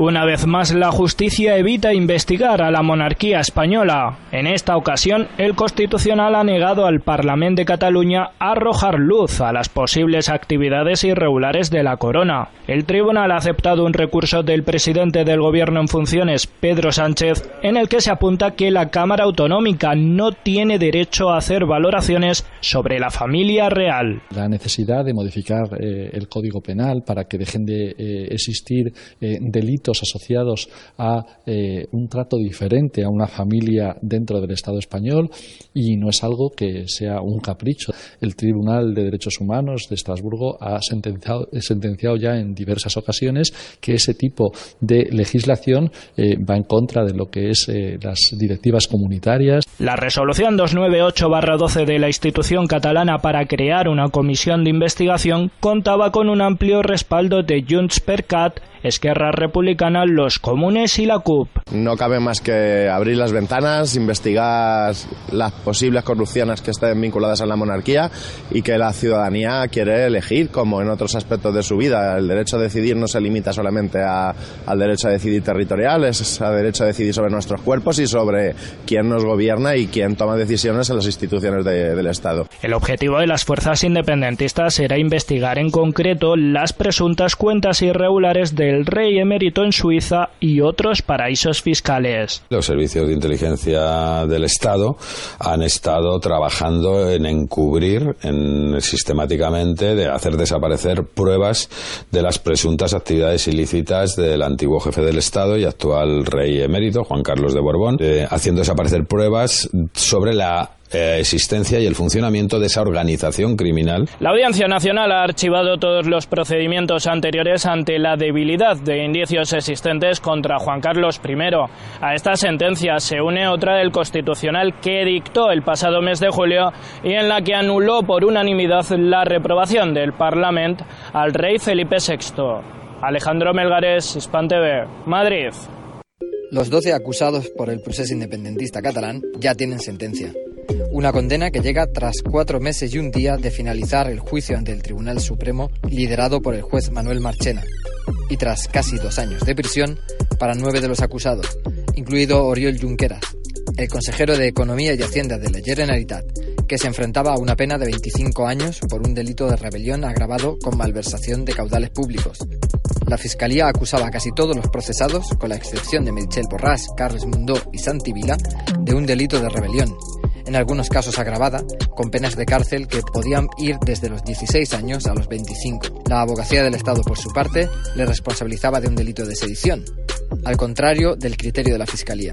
Una vez más, la justicia evita investigar a la monarquía española. En esta ocasión, el Constitucional ha negado al Parlamento de Cataluña arrojar luz a las posibles actividades irregulares de la corona. El tribunal ha aceptado un recurso del presidente del Gobierno en funciones, Pedro Sánchez, en el que se apunta que la Cámara Autonómica no tiene derecho a hacer valoraciones sobre la familia real. La necesidad de modificar eh, el Código Penal para que dejen de eh, existir eh, delitos asociados a eh, un trato diferente a una familia dentro del Estado español y no es algo que sea un capricho. El Tribunal de Derechos Humanos de Estrasburgo ha sentenciado, sentenciado ya en diversas ocasiones que ese tipo de legislación eh, va en contra de lo que es eh, las directivas comunitarias. La resolución 298-12 de la institución catalana para crear una comisión de investigación contaba con un amplio respaldo de Junts per Cat Esquerra Republicana, los comunes y la CUP. No cabe más que abrir las ventanas, investigar las posibles corrupciones que estén vinculadas a la monarquía y que la ciudadanía quiere elegir, como en otros aspectos de su vida. El derecho a decidir no se limita solamente al derecho a decidir territorial, es al derecho a decidir sobre nuestros cuerpos y sobre quién nos gobierna y quién toma decisiones en las instituciones del Estado. El objetivo de las fuerzas independentistas era investigar en concreto las presuntas cuentas irregulares de el rey emérito en Suiza y otros paraísos fiscales. Los servicios de inteligencia del Estado han estado trabajando en encubrir en, sistemáticamente de hacer desaparecer pruebas de las presuntas actividades ilícitas del antiguo jefe del Estado y actual rey emérito, Juan Carlos de Borbón, eh, haciendo desaparecer pruebas sobre la eh, existencia y el funcionamiento de esa organización criminal. La Audiencia Nacional ha archivado todos los procedimientos anteriores ante la debilidad de indicios existentes contra Juan Carlos I. A esta sentencia se une otra del Constitucional que dictó el pasado mes de julio y en la que anuló por unanimidad la reprobación del Parlamento al rey Felipe VI. Alejandro Melgares, Hispan TV, Madrid. Los 12 acusados por el proceso independentista catalán ya tienen sentencia. Una condena que llega tras cuatro meses y un día de finalizar el juicio ante el Tribunal Supremo liderado por el juez Manuel Marchena, y tras casi dos años de prisión para nueve de los acusados, incluido Oriol Junqueras, el consejero de Economía y Hacienda de la Generalitat, que se enfrentaba a una pena de 25 años por un delito de rebelión agravado con malversación de caudales públicos. La Fiscalía acusaba a casi todos los procesados, con la excepción de Michel Borràs, Carles Mundó y Santi Vila, de un delito de rebelión en algunos casos agravada, con penas de cárcel que podían ir desde los 16 años a los 25. La abogacía del Estado, por su parte, le responsabilizaba de un delito de sedición, al contrario del criterio de la Fiscalía.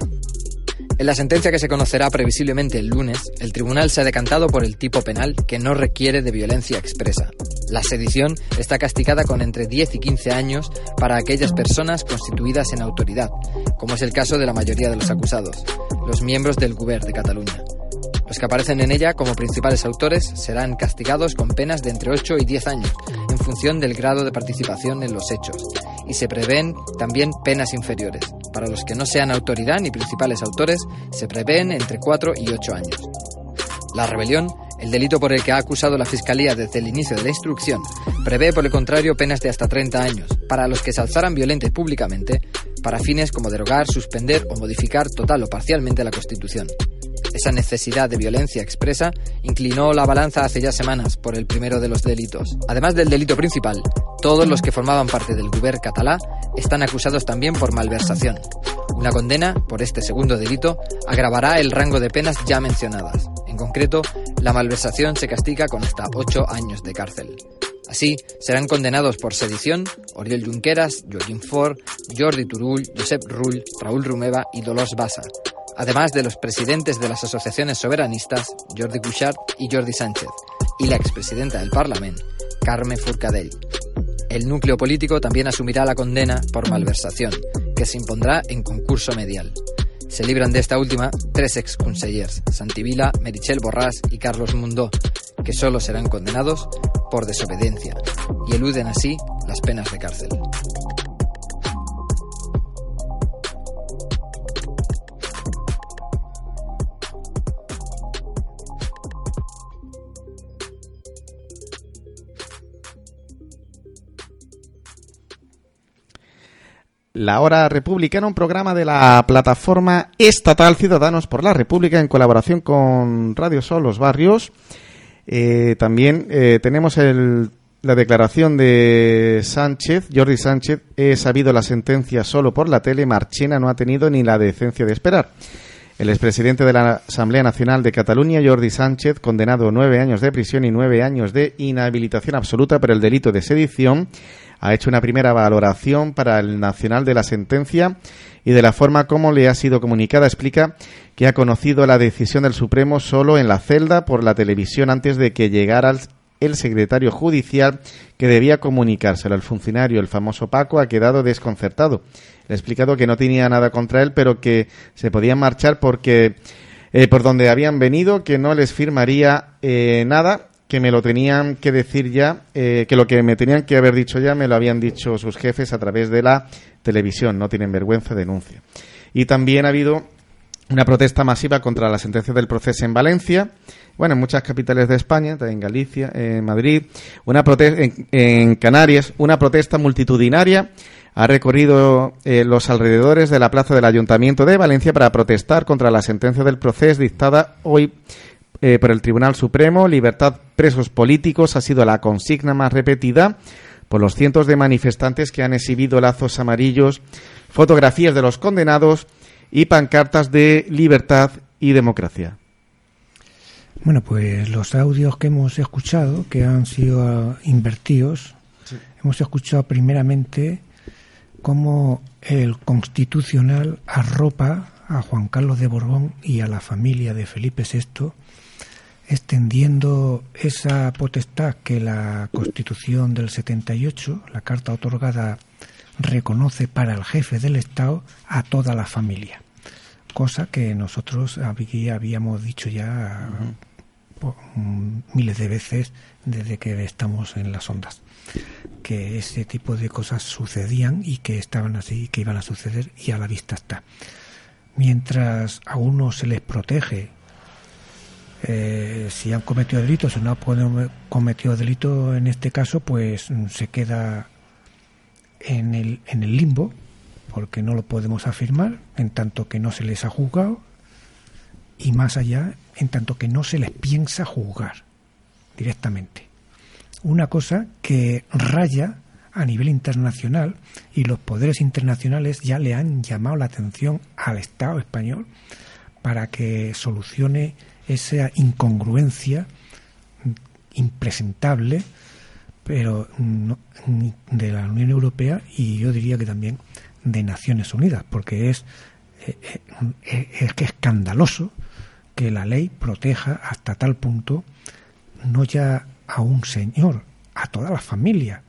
En la sentencia que se conocerá previsiblemente el lunes, el tribunal se ha decantado por el tipo penal que no requiere de violencia expresa. La sedición está castigada con entre 10 y 15 años para aquellas personas constituidas en autoridad, como es el caso de la mayoría de los acusados, los miembros del Gobierno de Cataluña. Los que aparecen en ella como principales autores serán castigados con penas de entre 8 y 10 años, en función del grado de participación en los hechos, y se prevén también penas inferiores. Para los que no sean autoridad ni principales autores, se prevén entre 4 y 8 años. La rebelión El delito por el que ha acusado la Fiscalía desde el inicio de la instrucción prevé, por el contrario, penas de hasta 30 años para los que se alzaran violentos públicamente para fines como derogar, suspender o modificar total o parcialmente la Constitución. Esa necesidad de violencia expresa inclinó la balanza hace ya semanas por el primero de los delitos. Además del delito principal, todos los que formaban parte del Gobierno catalá están acusados también por malversación. Una condena por este segundo delito agravará el rango de penas ya mencionadas. En concreto, la malversación se castiga con hasta ocho años de cárcel. Así, serán condenados por sedición Oriol Junqueras, Joaquín Ford, Jordi Turull, Josep Rull, Raúl Rumeva y Dolors Bassa, además de los presidentes de las asociaciones soberanistas, Jordi Cuixart y Jordi Sánchez, y la expresidenta del Parlamento, Carme Furcadell. El núcleo político también asumirá la condena por malversación, que se impondrá en concurso medial. Se libran de esta última tres exconsellers, Santivila, Merichel Borrás y Carlos Mundó, que solo serán condenados por desobediencia y eluden así las penas de cárcel. La Hora Republicana, un programa de la plataforma estatal Ciudadanos por la República en colaboración con Radio Sol Los Barrios. Eh, también eh, tenemos el, la declaración de Sánchez, Jordi Sánchez. He sabido la sentencia solo por la tele. Marchena no ha tenido ni la decencia de esperar. El expresidente de la Asamblea Nacional de Cataluña, Jordi Sánchez, condenado a nueve años de prisión y nueve años de inhabilitación absoluta por el delito de sedición, ha hecho una primera valoración para el Nacional de la sentencia y de la forma como le ha sido comunicada. Explica que ha conocido la decisión del Supremo solo en la celda por la televisión antes de que llegara el secretario judicial que debía comunicárselo. al funcionario, el famoso Paco, ha quedado desconcertado. Le ha explicado que no tenía nada contra él, pero que se podían marchar porque eh, por donde habían venido, que no les firmaría eh, nada que me lo tenían que decir ya, eh, que lo que me tenían que haber dicho ya me lo habían dicho sus jefes a través de la televisión. No tienen vergüenza, denuncia. Y también ha habido una protesta masiva contra la sentencia del proceso en Valencia, bueno, en muchas capitales de España, en Galicia, en Madrid, una protesta en, Canarias, una protesta multitudinaria ha recorrido eh, los alrededores de la plaza del Ayuntamiento de Valencia para protestar contra la sentencia del proceso dictada hoy eh, por el Tribunal Supremo, libertad presos políticos ha sido la consigna más repetida por los cientos de manifestantes que han exhibido lazos amarillos, fotografías de los condenados y pancartas de libertad y democracia. Bueno, pues los audios que hemos escuchado, que han sido uh, invertidos, hemos escuchado primeramente cómo el constitucional arropa a Juan Carlos de Borbón y a la familia de Felipe VI extendiendo esa potestad que la Constitución del 78, la carta otorgada, reconoce para el jefe del Estado a toda la familia, cosa que nosotros habíamos dicho ya miles de veces desde que estamos en las ondas, que ese tipo de cosas sucedían y que estaban así, que iban a suceder y a la vista está. Mientras a uno se les protege eh, si han cometido delitos o no han cometido delito en este caso, pues mm, se queda en el, en el limbo, porque no lo podemos afirmar, en tanto que no se les ha juzgado, y más allá, en tanto que no se les piensa juzgar directamente. Una cosa que raya a nivel internacional y los poderes internacionales ya le han llamado la atención al Estado español para que solucione esa incongruencia impresentable pero de la Unión Europea y yo diría que también de Naciones Unidas, porque es, eh, eh, es que escandaloso que la ley proteja hasta tal punto no ya a un señor, a toda la familia.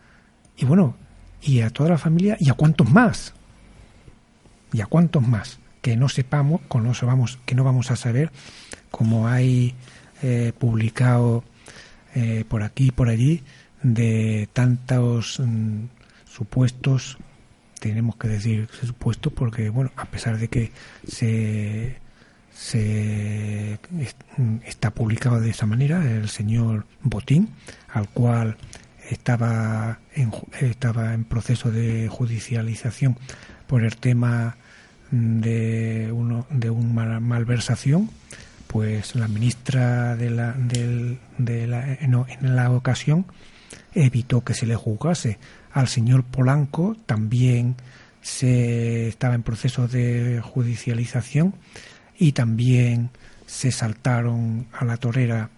Y bueno, y a toda la familia y a cuántos más. Y a cuántos más que no sepamos, que no vamos a saber como hay eh, publicado eh, por aquí y por allí, de tantos mm, supuestos, tenemos que decir supuestos porque, bueno, a pesar de que se, se está publicado de esa manera el señor Botín, al cual estaba en, estaba en proceso de judicialización por el tema de uno de una malversación pues la ministra de la, de la en la ocasión evitó que se le juzgase al señor Polanco también se estaba en proceso de judicialización y también se saltaron a la torera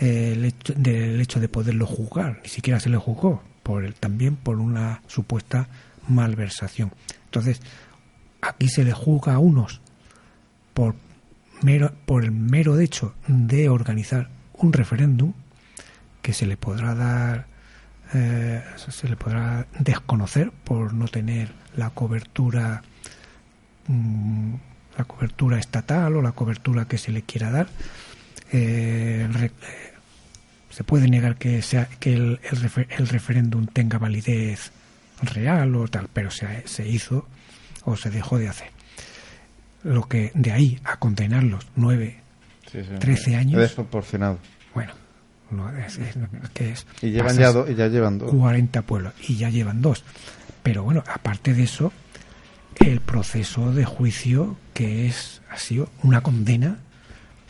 eh, el hecho, del hecho de poderlo juzgar, ni siquiera se le juzgó, por el, también por una supuesta malversación. Entonces, aquí se le juzga a unos por, mero, por el mero hecho de organizar un referéndum que se le podrá dar eh, se le podrá desconocer por no tener la cobertura mm, la cobertura estatal o la cobertura que se le quiera dar. Eh, se puede negar que, sea, que el, el, referéndum tenga validez real o tal, pero se, se hizo o se dejó de hacer. Lo que de ahí a condenarlos nueve, trece años. Es desproporcionado. Bueno, no, es, que es. Y, llevan ya, y ya llevan dos. 40 pueblos, y ya llevan dos. Pero bueno, aparte de eso, el proceso de juicio que es ha sido una condena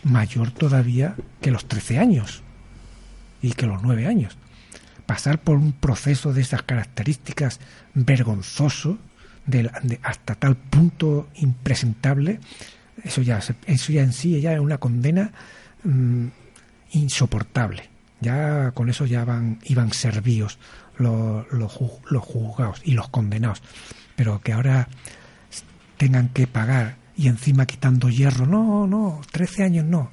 mayor todavía que los 13 años y que los 9 años. Pasar por un proceso de esas características vergonzoso, de, hasta tal punto impresentable, eso ya, eso ya en sí ya es una condena mm, insoportable. Ya con eso ya van, iban servidos los, los juzgados y los condenados. Pero que ahora tengan que pagar y encima quitando hierro. No, no, 13 años no.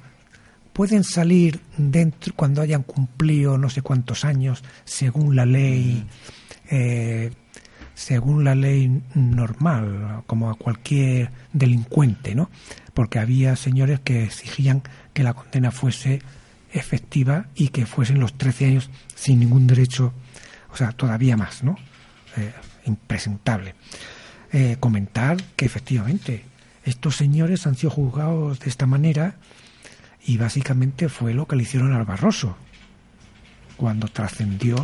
Pueden salir dentro cuando hayan cumplido no sé cuántos años, según la ley, eh, según la ley normal, como a cualquier delincuente, ¿no? Porque había señores que exigían que la condena fuese efectiva y que fuesen los 13 años sin ningún derecho, o sea, todavía más, ¿no? Eh, impresentable. Eh, comentar que efectivamente estos señores han sido juzgados de esta manera y básicamente fue lo que le hicieron al Barroso cuando trascendió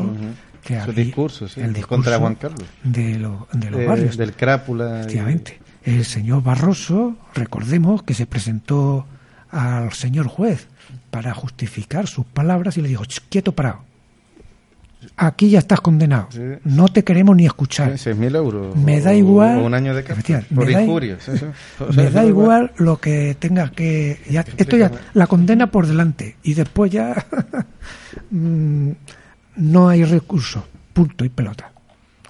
que el discurso contra Juan Carlos de, de los barrios del crápula efectivamente el señor Barroso recordemos que se presentó al señor juez para justificar sus palabras y le dijo quieto parado aquí ya estás condenado. No te queremos ni escuchar. euros. Me da igual. un año de cárcel. Por me Da, <laughs> me da igual lo que tengas que. Ya, esto ya, la condena por delante. Y después ya. <laughs> No hay recurso. Punto y pelota.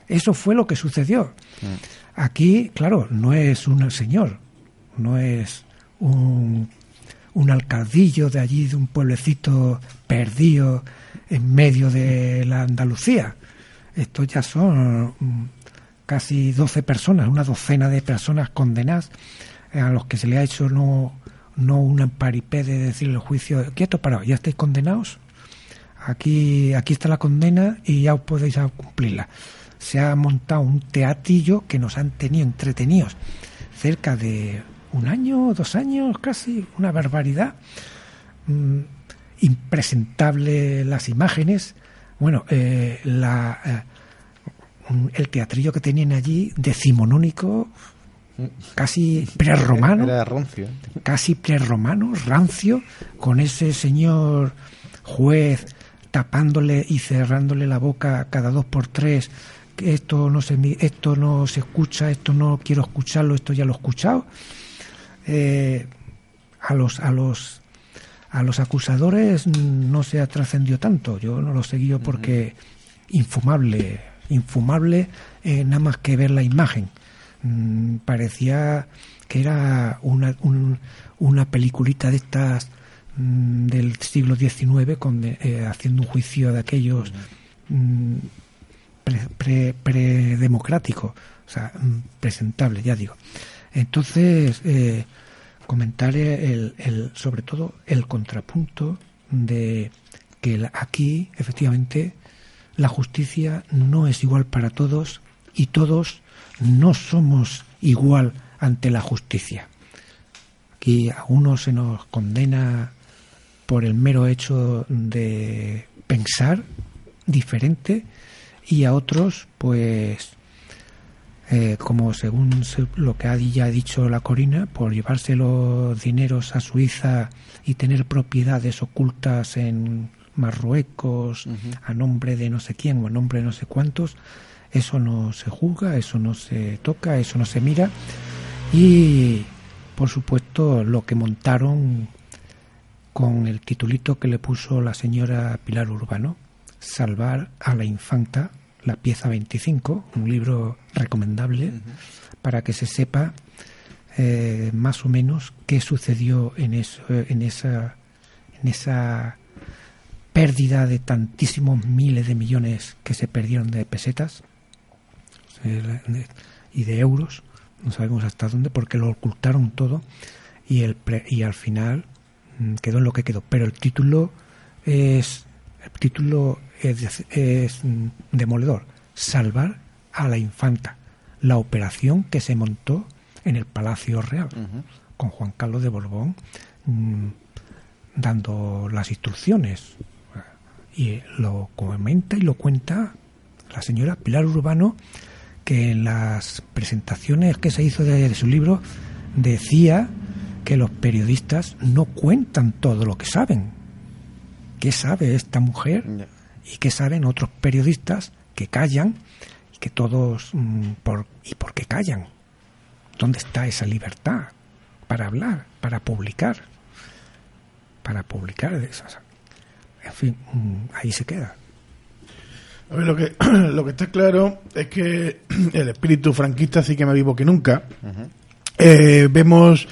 Eso fue lo que sucedió. Mm. Aquí, claro, no es un señor. No es un, un alcaldillo de allí, de un pueblecito perdido en medio de la Andalucía. Estos ya son mm, casi 12 personas, una docena de personas condenadas a los que se le ha hecho no, no un paripé de decirle el juicio, quieto, parado, ya estáis condenados, aquí, aquí está la condena y ya os podéis cumplirla. Se ha montado un teatillo que nos han tenido entretenidos cerca de un año, dos años casi, una barbaridad. Mm, impresentable las imágenes. Bueno, eh, la, eh, el teatrillo que tenían allí, decimonónico, casi prerromano, casi prerromano, rancio, con ese señor juez tapándole y cerrándole la boca cada dos por tres, que esto no se, esto no se escucha, esto no quiero escucharlo, esto ya lo he escuchado. Eh, a los a los a los acusadores no se ha trascendido tanto. Yo no lo he seguido porque infumable, infumable eh, nada más que ver la imagen. Mm, parecía que era una, una peliculita de estas mm, del siglo XIX con, eh, haciendo un juicio de aquellos mm, predemocráticos, o sea, presentable, ya digo. Entonces, eh, comentar el, el, sobre todo el contrapunto de que aquí efectivamente la justicia no es igual para todos y todos no somos igual ante la justicia. Aquí a unos se nos condena por el mero hecho de pensar diferente y a otros, pues, eh, como según lo que ha ya dicho la Corina, por llevarse los dineros a Suiza y tener propiedades ocultas en Marruecos a nombre de no sé quién o a nombre de no sé cuántos, eso no se juzga, eso no se toca, eso no se mira. Y por supuesto lo que montaron con el titulito que le puso la señora Pilar Urbano, Salvar a la Infanta, la pieza 25, un libro recomendable para que se sepa eh, más o menos qué sucedió en, eso, en, esa, en esa pérdida de tantísimos miles de millones que se perdieron de pesetas y de euros, no sabemos hasta dónde, porque lo ocultaron todo y, el y al final quedó en lo que quedó. Pero el título es, el título es, mm, demoledor, Salvar a la Infanta, la operación que se montó en el Palacio Real, con Juan Carlos de Borbón mm, dando las instrucciones. Y lo comenta y lo cuenta la señora Pilar Urbano que en las presentaciones que se hizo de, su libro decía que los periodistas no cuentan todo lo que saben. ¿Qué sabe esta mujer? ¿Y qué saben otros periodistas que callan? Y que todos... Mm, por, ¿Y por qué callan? ¿Dónde está esa libertad para hablar, para publicar? Para publicar esas... En fin, mm, ahí se queda. A ver, lo que, <clears throat> lo que está claro es que <clears throat> el espíritu franquista sí que más vivo que nunca. Eh, vemos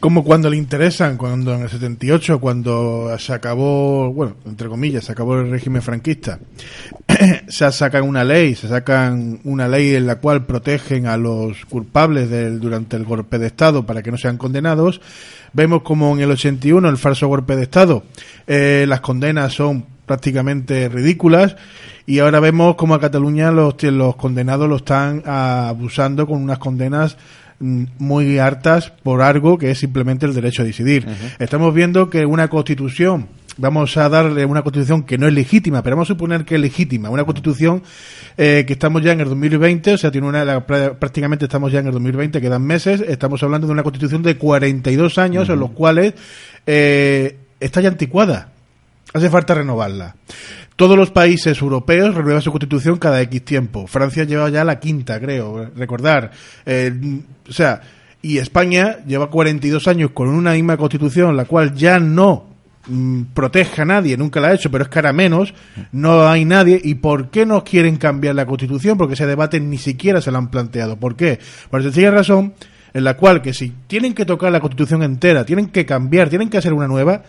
como cuando le interesan, cuando en el 78, cuando se acabó, bueno, entre comillas, se acabó el régimen franquista, <clears throat> se sacan una ley, se sacan una ley en la cual protegen a los culpables del, durante el golpe de Estado para que no sean condenados. Vemos como en el 81, el falso golpe de Estado, eh, las condenas son prácticamente ridículas y ahora vemos como a Cataluña los, los condenados lo están abusando con unas condenas muy hartas por algo que es simplemente el derecho a decidir. Estamos viendo que una constitución, vamos a darle una constitución que no es legítima, pero vamos a suponer que es legítima, una constitución eh, que estamos ya en el 2020, o sea, tiene una, prácticamente estamos ya en el 2020, quedan meses, estamos hablando de una constitución de 42 años en los cuales eh, está ya anticuada. Hace falta renovarla. Todos los países europeos renuevan su constitución cada X tiempo. Francia lleva ya la quinta, creo, recordar. Eh, o sea, y España lleva 42 años con una misma constitución, la cual ya no mm, protege a nadie, nunca la ha hecho, pero es cara menos, no hay nadie. ¿Y por qué no quieren cambiar la constitución? Porque ese debate ni siquiera se lo han planteado. ¿Por qué? Por sencilla razón en la cual que si tienen que tocar la constitución entera, tienen que cambiar, tienen que hacer una nueva,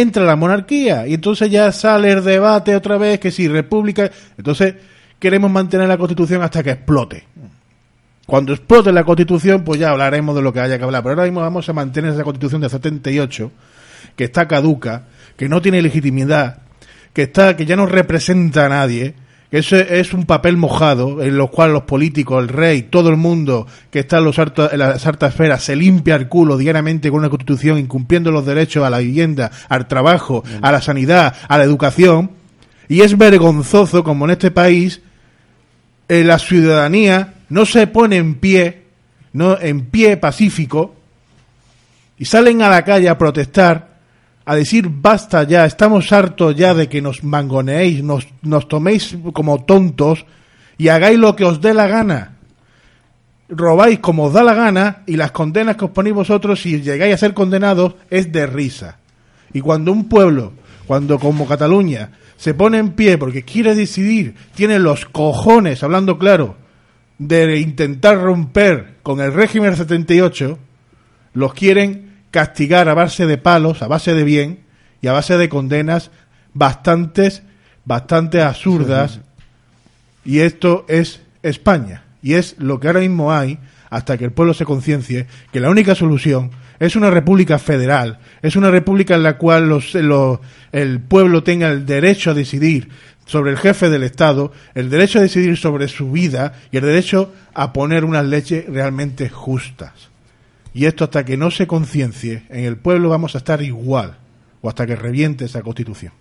entra la monarquía y entonces ya sale el debate otra vez que si república, entonces queremos mantener la constitución hasta que explote. Cuando explote la constitución, pues ya hablaremos de lo que haya que hablar, pero ahora mismo vamos a mantener esa constitución de 78 que está caduca, que no tiene legitimidad, que está que ya no representa a nadie que ese es un papel mojado en lo cual los políticos, el rey, todo el mundo que está en, los en las altas esferas se limpia el culo diariamente con una constitución incumpliendo los derechos a la vivienda, al trabajo, a la sanidad, a la educación. Y es vergonzoso como en este país eh, la ciudadanía no se pone en pie, no en pie pacífico y salen a la calle a protestar a decir basta ya, estamos hartos ya de que nos mangoneéis, nos, nos toméis como tontos y hagáis lo que os dé la gana. Robáis como os da la gana y las condenas que os ponéis vosotros si llegáis a ser condenados es de risa. Y cuando un pueblo, cuando como Cataluña, se pone en pie porque quiere decidir, tiene los cojones, hablando claro, de intentar romper con el régimen 78, los quieren castigar a base de palos, a base de bien y a base de condenas bastantes, bastante absurdas. Y esto es España. Y es lo que ahora mismo hay, hasta que el pueblo se conciencie, que la única solución es una república federal, es una república en la cual los, el pueblo tenga el derecho a decidir sobre el jefe del Estado, el derecho a decidir sobre su vida y el derecho a poner unas leyes realmente justas. Y esto hasta que no se conciencie en el pueblo vamos a estar igual, o hasta que reviente esa constitución.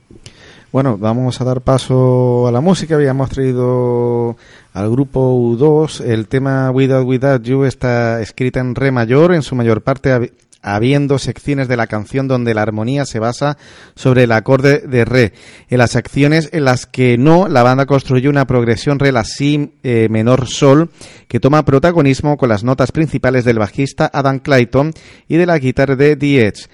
Bueno, vamos a dar paso a la música. Habíamos traído al grupo U2. El tema Without Without You está escrita en re mayor, en su mayor parte habiendo secciones de la canción donde la armonía se basa sobre el acorde de re. En las secciones en las que no, la banda construye una progresión re la si eh, menor sol que toma protagonismo con las notas principales del bajista Adam Clayton y de la guitarra de The Edge.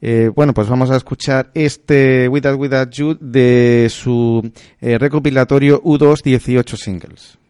Eh, bueno, pues vamos a escuchar este Without Without You de su eh, recopilatorio U2 18 singles.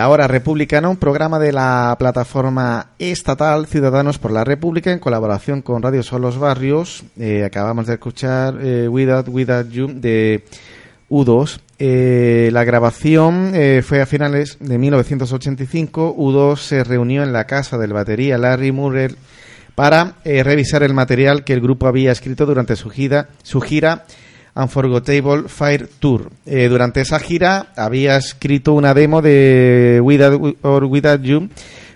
La Hora Republicana, un programa de la plataforma estatal Ciudadanos por la República en colaboración con Radio Sol Los Barrios. Eh, acabamos de escuchar eh, Without, Without You de U2. la grabación fue a finales de 1985. U2 se reunió en la casa del batería Larry Murrell para revisar el material que el grupo había escrito durante su gira, su gira Unforgettable Fire Tour. Eh, durante esa gira había escrito una demo de Without or Without You,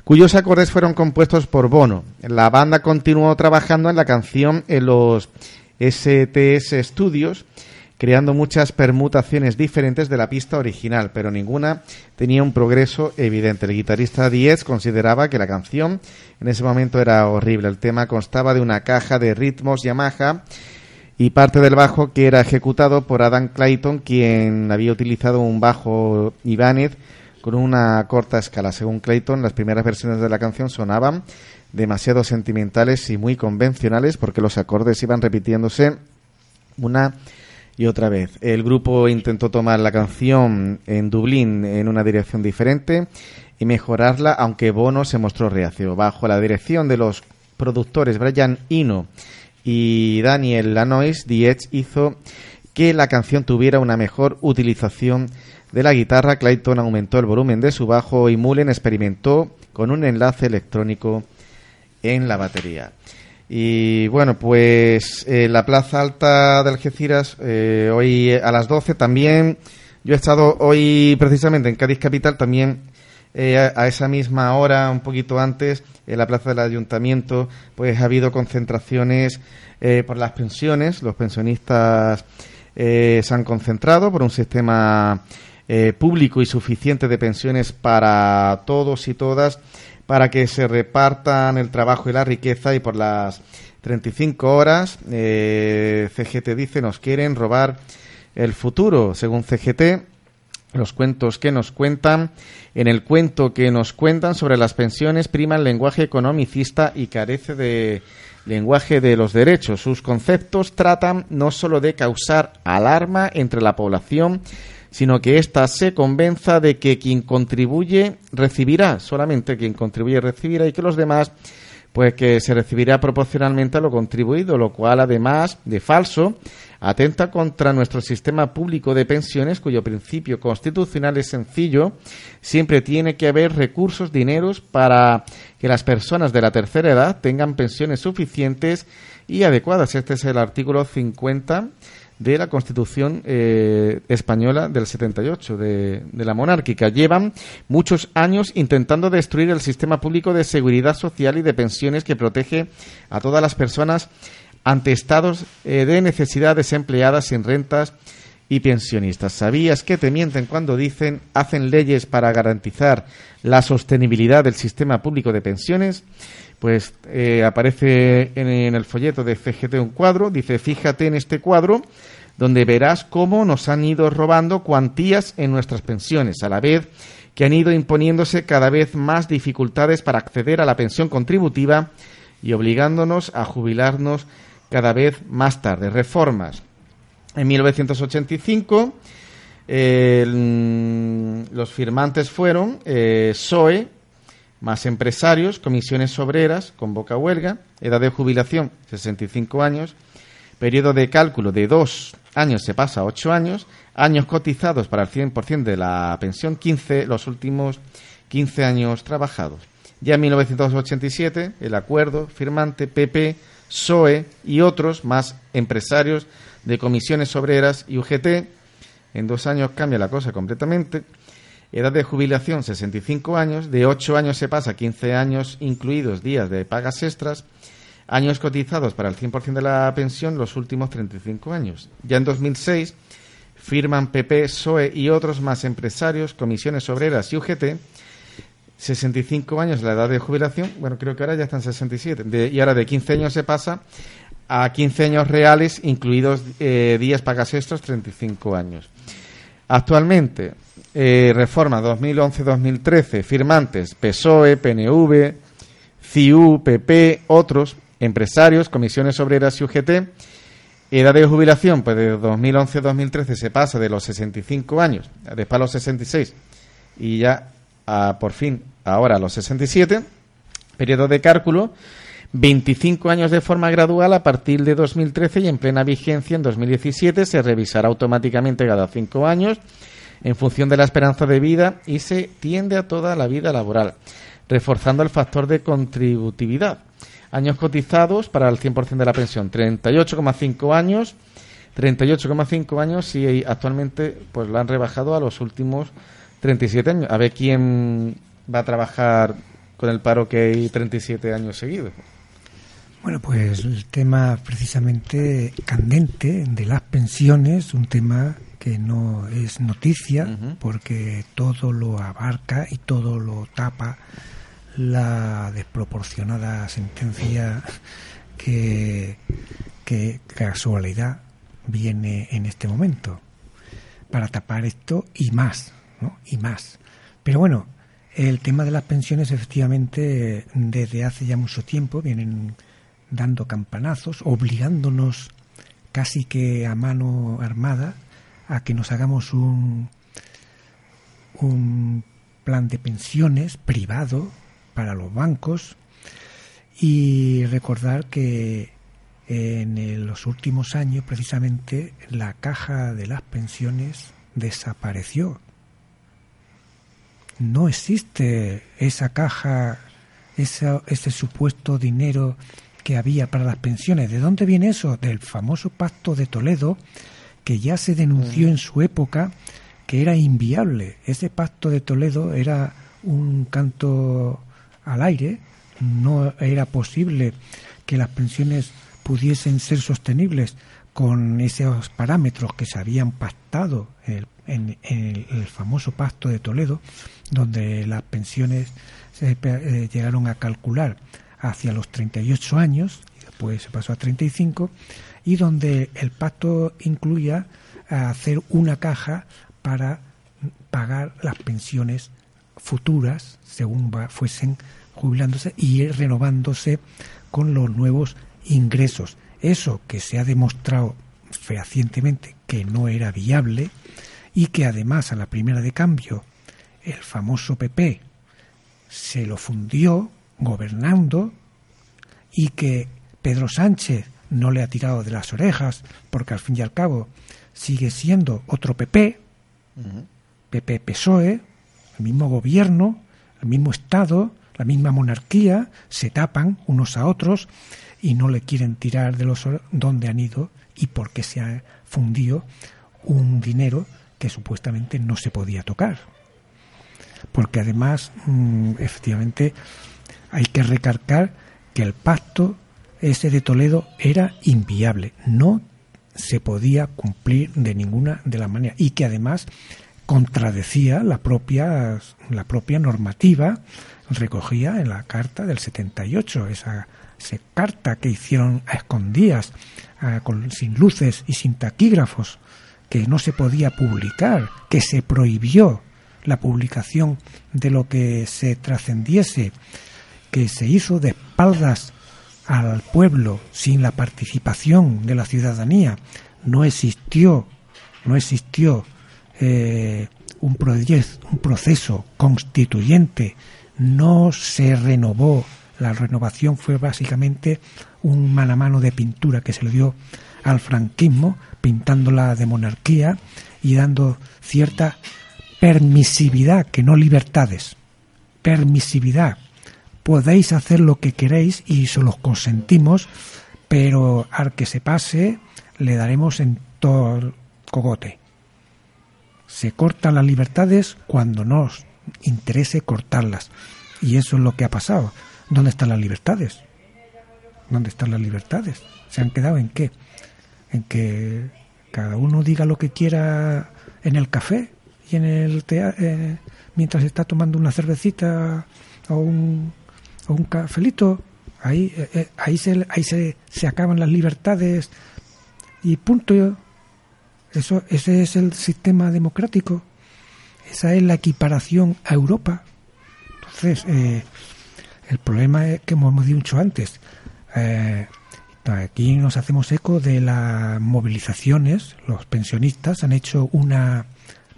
cuyos acordes fueron compuestos por Bono. La banda continuó trabajando en la canción en los STS Studios, creando muchas permutaciones diferentes de la pista original, pero ninguna tenía un progreso evidente. El guitarrista Diez consideraba que la canción en ese momento era horrible. El tema constaba de una caja de ritmos Yamaha y parte del bajo que era ejecutado por Adam Clayton, quien había utilizado un bajo Ibanez con una corta escala. Según Clayton, las primeras versiones de la canción sonaban demasiado sentimentales y muy convencionales porque los acordes iban repitiéndose una y otra vez. El grupo intentó tomar la canción en Dublín en una dirección diferente y mejorarla, aunque Bono se mostró reacio. Bajo la dirección de los productores Brian Eno y Daniel Lanois Diez hizo que la canción tuviera una mejor utilización de la guitarra. Clayton aumentó el volumen de su bajo y Mullen experimentó con un enlace electrónico en la batería. Y bueno, pues eh, la Plaza Alta de Algeciras, eh, hoy a las 12 también. Yo he estado hoy precisamente en Cádiz Capital, también eh, a, esa misma hora, un poquito antes, en la plaza del ayuntamiento, pues ha habido concentraciones eh, por las pensiones. Los pensionistas eh, se han concentrado por un sistema público y suficiente de pensiones para todos y todas, para que se repartan el trabajo y la riqueza y por las 35 horas, CGT dice, nos quieren robar el futuro. Según CGT, los cuentos que nos cuentan. En el cuento que nos cuentan sobre las pensiones prima el lenguaje economicista y carece de lenguaje de los derechos. Sus conceptos tratan no solo de causar alarma entre la población, sino que ésta se convenza de que quien contribuye recibirá, solamente quien contribuye recibirá y que los demás pues que se recibirá proporcionalmente a lo contribuido, lo cual además de falso atenta contra nuestro sistema público de pensiones, cuyo principio constitucional es sencillo. Siempre tiene que haber recursos, dineros para que las personas de la tercera edad tengan pensiones suficientes y adecuadas. Este es el artículo 50 de la Constitución eh, española del 78, de, de la monárquica. Llevan muchos años intentando destruir el sistema público de seguridad social y de pensiones que protege a todas las personas ante estados eh, de necesidad desempleadas sin rentas y pensionistas. ¿Sabías que te mienten cuando dicen hacen leyes para garantizar la sostenibilidad del sistema público de pensiones? Pues eh, aparece en, el folleto de CGT un cuadro, dice fíjate en este cuadro donde verás cómo nos han ido robando cuantías en nuestras pensiones, a la vez que han ido imponiéndose cada vez más dificultades para acceder a la pensión contributiva y obligándonos a jubilarnos cada vez más tarde. Reformas. En 1985 los firmantes fueron eh, SOE, más empresarios, comisiones obreras, convoca huelga, edad de jubilación 65 años, periodo de cálculo de dos años se pasa a ocho años, años cotizados para el 100% de la pensión 15, los últimos 15 años trabajados. Ya en 1987 el acuerdo firmante PP SOE y otros más empresarios de comisiones obreras y UGT. En dos años cambia la cosa completamente. Edad de jubilación 65 años, de 8 años se pasa a 15 años incluidos días de pagas extras, años cotizados para el 100% de la pensión los últimos 35 años. Ya en 2006 firman PP, SOE y otros más empresarios, comisiones obreras y UGT 65 años la edad de jubilación, bueno, creo que ahora ya están 67, y ahora de 15 años se pasa a 15 años reales, incluidos eh, días pagas extras, 35 años. Actualmente, eh, reforma 2011-2013, firmantes PSOE, PNV, CIU, PP, otros, empresarios, comisiones obreras y UGT. Edad de jubilación, pues de 2011-2013 se pasa de los 65 años, después a los 66, y ya a, por fin, ahora a los 67, periodo de cálculo, 25 años de forma gradual a partir de 2013 y en plena vigencia en 2017 se revisará automáticamente cada cinco años en función de la esperanza de vida y se tiende a toda la vida laboral, reforzando el factor de contributividad. Años cotizados para el 100% de la pensión, 38,5 años, 38,5 años y actualmente pues lo han rebajado a los últimos 37 años. A ver quién va a trabajar con el paro que hay 37 años seguidos. Bueno, pues el tema precisamente candente de las pensiones, un tema que no es noticia porque todo lo abarca y todo lo tapa la desproporcionada sentencia que, que casualidad viene en este momento para tapar esto y más, Y más. Pero bueno, el tema de las pensiones efectivamente desde hace ya mucho tiempo vienen dando campanazos, obligándonos casi que a mano armada a que nos hagamos un, un plan de pensiones privado para los bancos y recordar que en los últimos años precisamente la caja de las pensiones desapareció. No existe esa caja, ese supuesto dinero que había para las pensiones. ¿De dónde viene eso? Del famoso pacto de Toledo, que ya se denunció en su época que era inviable. Ese pacto de Toledo era un canto al aire, no era posible que las pensiones pudiesen ser sostenibles con esos parámetros que se habían pactado en, el, famoso pacto de Toledo, donde las pensiones se eh, llegaron a calcular hacia los 38 años, y después se pasó a 35, y donde el pacto incluía hacer una caja para pagar las pensiones futuras según fuesen jubilándose y renovándose con los nuevos ingresos. Eso que se ha demostrado fehacientemente que no era viable y que además a la primera de cambio el famoso PP se lo fundió gobernando y que Pedro Sánchez no le ha tirado de las orejas porque al fin y al cabo sigue siendo otro PP, PP PSOE, el mismo gobierno, el mismo Estado, la misma monarquía, se tapan unos a otros y no le quieren tirar de los donde han ido y porque se ha fundido un dinero que supuestamente no se podía tocar. Porque además, mm, efectivamente, hay que recargar que el pacto ese de Toledo era inviable, no se podía cumplir de ninguna de las maneras. Y que además contradecía la propia la propia normativa recogía en la carta del 78 esa, esa carta que hicieron a escondidas con, sin luces y sin taquígrafos que no se podía publicar que se prohibió la publicación de lo que se trascendiese que se hizo de espaldas al pueblo sin la participación de la ciudadanía, no existió, no existió eh, un, un proceso constituyente, no se renovó, la renovación fue básicamente un mano a mano de pintura que se le dio al franquismo, pintándola de monarquía y dando cierta permisividad, que no libertades, permisividad podéis hacer lo que queréis y se los consentimos, pero al que se pase le daremos en todo el cogote. Se cortan las libertades cuando nos interese cortarlas. Y eso es lo que ha pasado. ¿Dónde están las libertades? ¿Dónde están las libertades? ¿Se han quedado en qué? En que cada uno diga lo que quiera en el café y en el teatro, eh, mientras está tomando una cervecita o un un cafelito, ahí, eh, eh, ahí, se, ahí se, se acaban las libertades y punto. Eso, ese es el sistema democrático. Esa es la equiparación a Europa. Entonces, el problema es que hemos dicho antes. Aquí nos hacemos eco de las movilizaciones. Los pensionistas han hecho una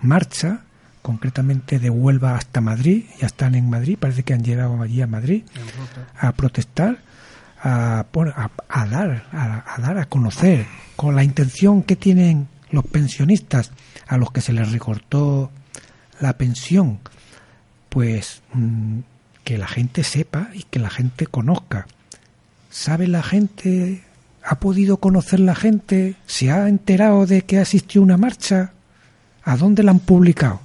marcha concretamente de Huelva hasta Madrid, ya están en Madrid, parece que han llegado allí a Madrid a protestar, a, a, dar, a, dar a conocer con la intención que tienen los pensionistas a los que se les recortó la pensión, pues mm, que la gente sepa y que la gente conozca. ¿Sabe la gente? ¿Ha podido conocer la gente? ¿Se ha enterado de que asistió una marcha? ¿A dónde la han publicado?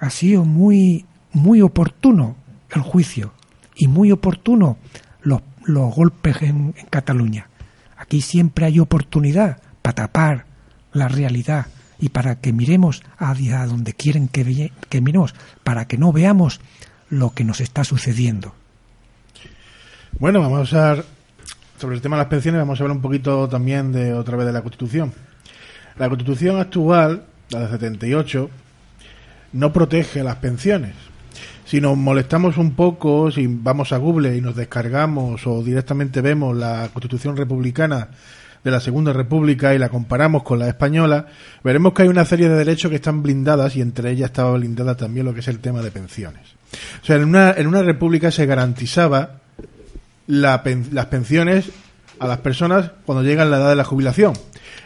Ha sido muy, muy oportuno el juicio y muy oportuno los, los golpes en, Cataluña. Aquí siempre hay oportunidad para tapar la realidad y para que miremos hacia donde quieren que, que miremos, para que no veamos lo que nos está sucediendo. Bueno, vamos a hablar sobre el tema de las pensiones, vamos a hablar un poquito también de otra vez de la Constitución. La Constitución actual, la de 78, no protege las pensiones. Si nos molestamos un poco, si vamos a Google y nos descargamos o directamente vemos la Constitución republicana de la Segunda República y la comparamos con la española, veremos que hay una serie de derechos que están blindadas y entre ellas estaba blindada también lo que es el tema de pensiones. O sea, en una, en una república se garantizaba las pensiones a las personas cuando llegan la edad de la jubilación.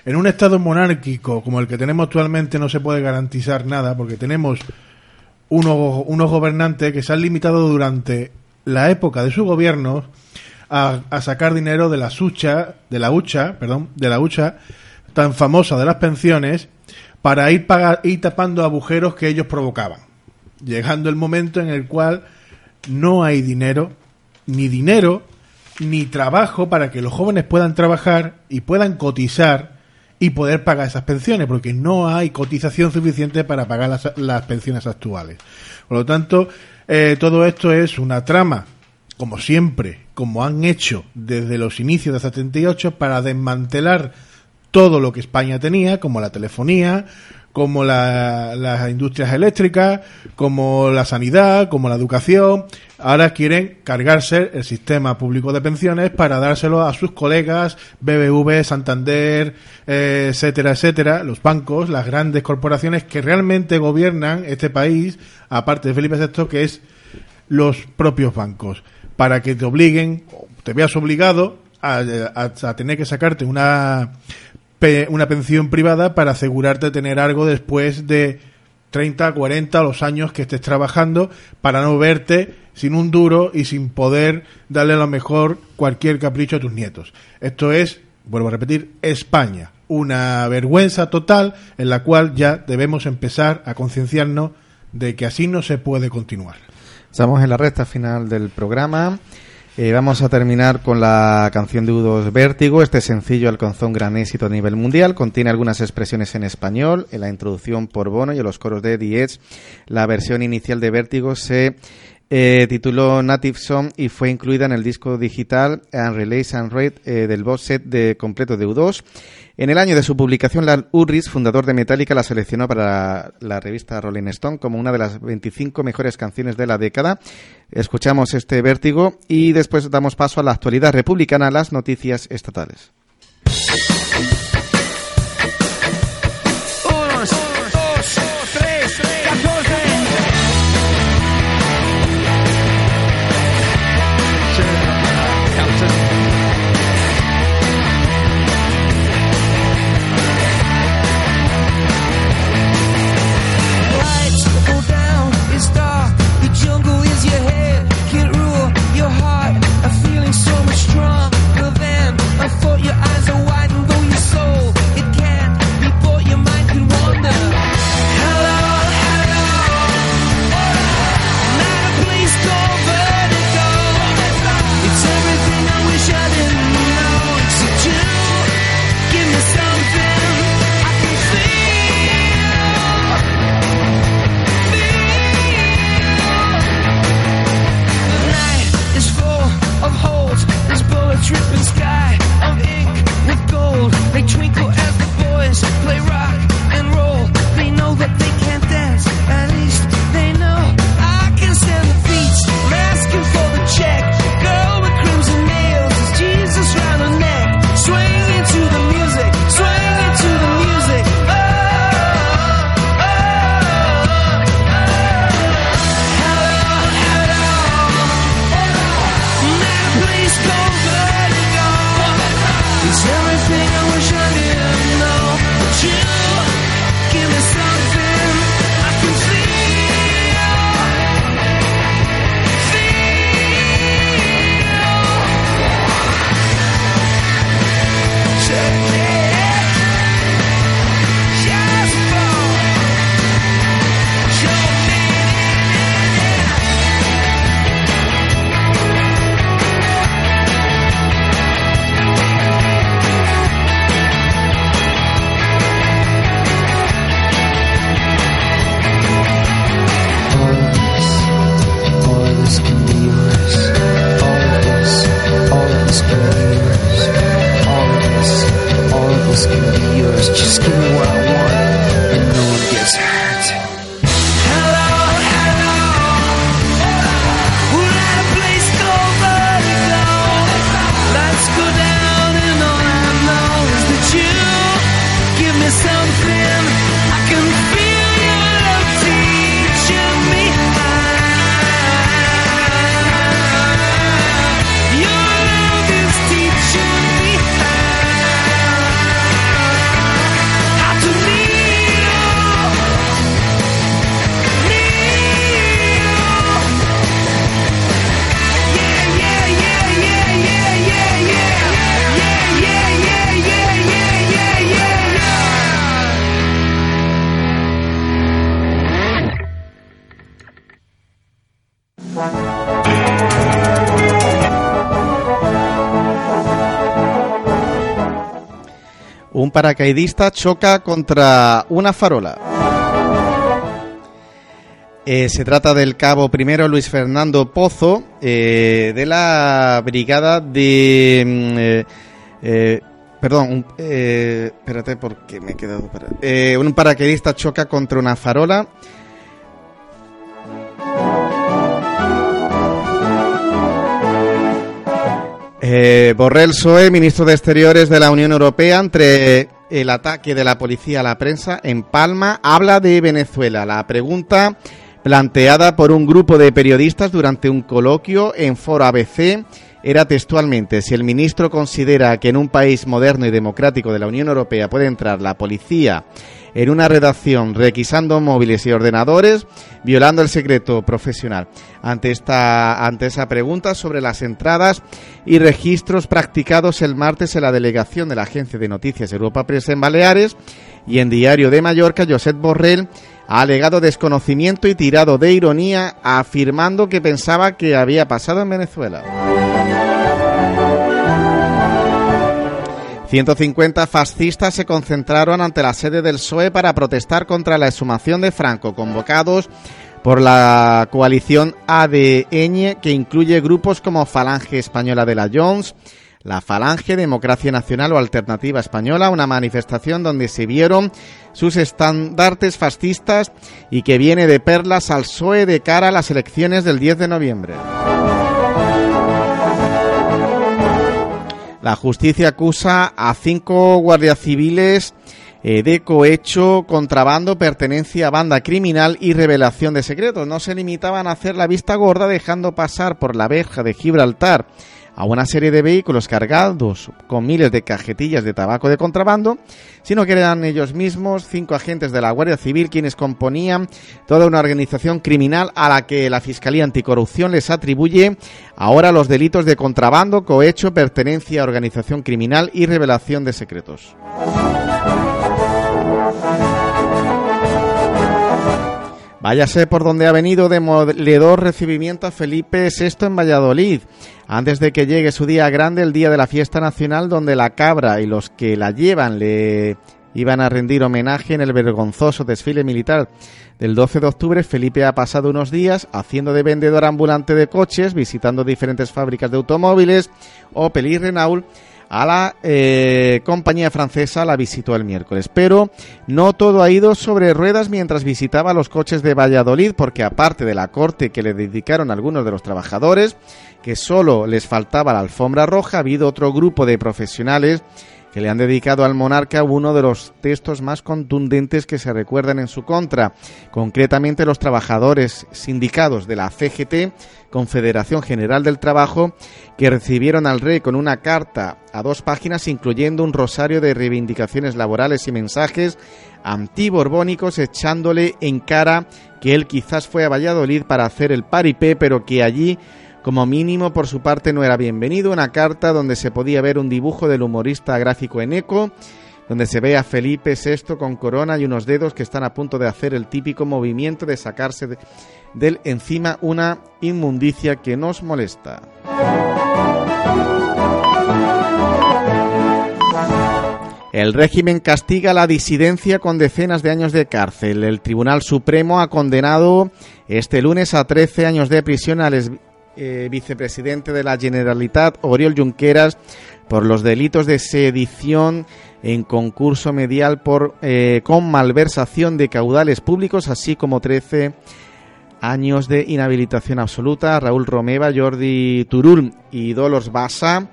En un estado monárquico como el que tenemos actualmente no se puede garantizar nada porque tenemos unos, unos gobernantes que se han limitado durante la época de su gobierno a, sacar dinero de la sucha, de la hucha, perdón, de la hucha tan famosa de las pensiones para ir, ir tapando agujeros que ellos provocaban. Llegando el momento en el cual no hay dinero, ni dinero, ni trabajo para que los jóvenes puedan trabajar y puedan cotizar y poder pagar esas pensiones, porque no hay cotización suficiente para pagar las, pensiones actuales. Por lo tanto, eh, todo esto es una trama, como siempre, como han hecho desde los inicios de 78, para desmantelar todo lo que España tenía, como la telefonía, como las industrias eléctricas, como la sanidad, como la educación. Ahora quieren cargarse el sistema público de pensiones para dárselo a sus colegas BBV, Santander, eh, etcétera, etcétera, los bancos, las grandes corporaciones que realmente gobiernan este país, aparte de Felipe VI, que es los propios bancos, para que te obliguen, te veas obligado a tener que sacarte una una pensión privada para asegurarte de tener algo después de 30, 40 los años que estés trabajando para no verte sin un duro y sin poder darle lo mejor cualquier capricho a tus nietos. Esto es, vuelvo a repetir, España. Una vergüenza total en la cual ya debemos empezar a concienciarnos de que así no se puede continuar. Estamos en la recta final del programa. Eh, vamos a terminar con la canción de U2 Vértigo. Este sencillo alcanzó un gran éxito a nivel mundial. Contiene algunas expresiones en español. En la introducción por Bono y en los coros de Diez, la versión inicial de Vértigo se eh, tituló Native Song y fue incluida en el disco digital and Release and Rate eh, del box set de completo de U2. En el año de su publicación, Lal Urris, fundador de Metallica, la seleccionó para la, revista Rolling Stone como una de las 25 mejores canciones de la década. Escuchamos este vértigo y después damos paso a la actualidad republicana, las noticias estatales. Paracaidista choca contra una farola. Eh, se trata del cabo primero Luis Fernando Pozo eh, de la brigada de... mm, eh, eh, perdón, espérate porque me he quedado... para- un paracaidista choca contra una farola. Eh, Borrell Soe, ministro de Exteriores de la Unión Europea, entre el ataque de la policía a la prensa en Palma, habla de Venezuela. La pregunta planteada por un grupo de periodistas durante un coloquio en Foro ABC era textualmente si el ministro considera que en un país moderno y democrático de la Unión Europea puede entrar la policía en una redacción requisando móviles y ordenadores, violando el secreto profesional. Ante esta ante esa pregunta sobre las entradas y registros practicados el martes en la delegación de la Agencia de Noticias Europa Press en Baleares y en Diario de Mallorca, Josep Borrell ha alegado desconocimiento y tirado de ironía, afirmando que pensaba que había pasado en Venezuela. 150 fascistas se concentraron ante la sede del PSOE para protestar contra la exhumación de Franco, convocados por la coalición ADN, que incluye grupos como Falange Española de la Jones, la Falange Democracia Nacional o Alternativa Española, una manifestación donde se vieron sus estandartes fascistas y que viene de perlas al PSOE de cara a las elecciones del 10 de noviembre. La justicia acusa a cinco guardias civiles eh, de cohecho, contrabando, pertenencia a banda criminal y revelación de secretos. No se limitaban a hacer la vista gorda dejando pasar por la verja de Gibraltar a una serie de vehículos cargados con miles de cajetillas de tabaco de contrabando, sino que eran ellos mismos, cinco agentes de la Guardia Civil, quienes componían toda una organización criminal a la que la Fiscalía Anticorrupción les atribuye ahora los delitos de contrabando, cohecho, pertenencia a organización criminal y revelación de secretos. Váyase por donde ha venido demoledor recibimiento a Felipe VI en Valladolid, antes de que llegue su día grande, el día de la fiesta nacional, donde la cabra y los que la llevan le iban a rendir homenaje en el vergonzoso desfile militar del 12 de octubre. Felipe ha pasado unos días haciendo de vendedor ambulante de coches, visitando diferentes fábricas de automóviles. Opel y Renault a la eh, compañía francesa la visitó el miércoles. Pero no todo ha ido sobre ruedas mientras visitaba los coches de Valladolid, porque aparte de la corte que le dedicaron algunos de los trabajadores, que solo les faltaba la alfombra roja, ha habido otro grupo de profesionales que le han dedicado al monarca uno de los textos más contundentes que se recuerdan en su contra, concretamente los trabajadores sindicados de la CGT, Confederación General del Trabajo, que recibieron al rey con una carta a dos páginas incluyendo un rosario de reivindicaciones laborales y mensajes antiborbónicos echándole en cara que él quizás fue a Valladolid para hacer el paripé, pero que allí como mínimo, por su parte, no era bienvenido. Una carta donde se podía ver un dibujo del humorista gráfico Eneco, donde se ve a Felipe VI con corona y unos dedos que están a punto de hacer el típico movimiento de sacarse de, del encima una inmundicia que nos molesta. El régimen castiga la disidencia con decenas de años de cárcel. El Tribunal Supremo ha condenado este lunes a 13 años de prisión al ex- eh, vicepresidente de la Generalitat, Oriol Junqueras, por los delitos de sedición en concurso medial por eh, con malversación de caudales públicos, así como 13 años de inhabilitación absoluta Raúl Romeva, Jordi Turul y Dolors Bassa.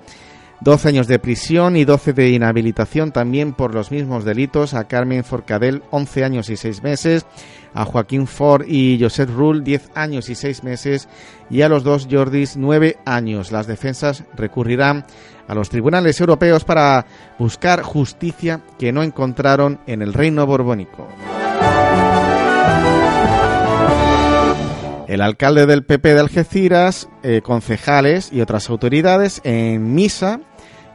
12 años de prisión y 12 de inhabilitación también por los mismos delitos. A Carmen Forcadell, 11 años y 6 meses. A Joaquín Ford y Josep Rull, 10 años y 6 meses. Y a los dos Jordis, 9 años. Las defensas recurrirán a los tribunales europeos para buscar justicia que no encontraron en el reino borbónico. El alcalde del PP de Algeciras, eh, concejales y otras autoridades en misa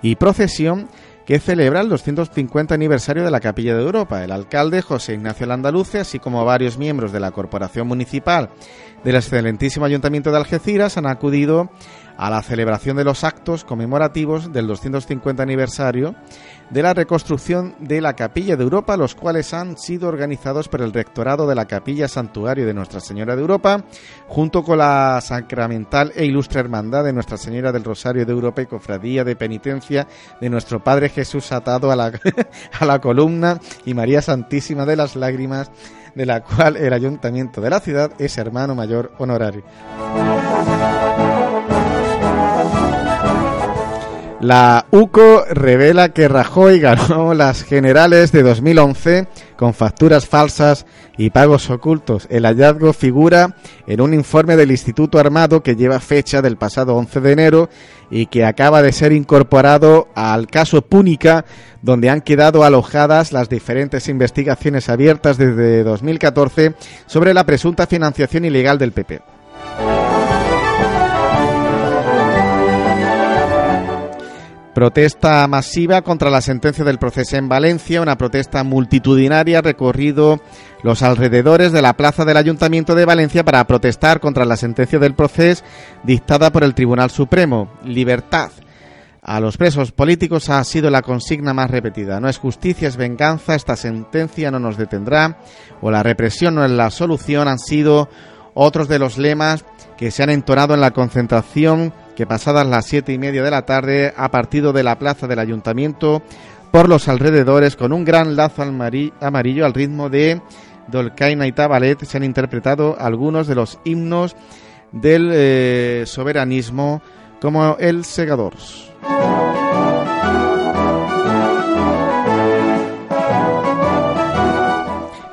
y procesión que celebra el 250 aniversario de la Capilla de Europa. El alcalde José Ignacio Landaluce, así como varios miembros de la Corporación Municipal del excelentísimo Ayuntamiento de Algeciras, han acudido a la celebración de los actos conmemorativos del 250 aniversario de la reconstrucción de la Capilla de Europa, los cuales han sido organizados por el Rectorado de la Capilla Santuario de Nuestra Señora de Europa, junto con la Sacramental e Ilustre Hermandad de Nuestra Señora del Rosario de Europa y Cofradía de Penitencia de nuestro Padre Jesús atado a la, <laughs> a la columna y María Santísima de las Lágrimas, de la cual el Ayuntamiento de la ciudad es hermano mayor honorario. La UCO revela que Rajoy ganó <laughs> las generales de 2011 con facturas falsas y pagos ocultos. El hallazgo figura en un informe del Instituto Armado que lleva fecha del pasado 11 de enero y que acaba de ser incorporado al caso Púnica, donde han quedado alojadas las diferentes investigaciones abiertas desde 2014 sobre la presunta financiación ilegal del PP. Protesta masiva contra la sentencia del proceso en Valencia, una protesta multitudinaria recorrido los alrededores de la plaza del Ayuntamiento de Valencia para protestar contra la sentencia del proceso dictada por el Tribunal Supremo. Libertad a los presos políticos ha sido la consigna más repetida. No es justicia, es venganza, esta sentencia no nos detendrá o la represión no es la solución han sido otros de los lemas que se han entonado en la concentración que pasadas las siete y media de la tarde ha partido de la plaza del ayuntamiento por los alrededores con un gran lazo amarillo al ritmo de Dolcaina y Tabalet se han interpretado algunos de los himnos del eh, soberanismo como el Segadors.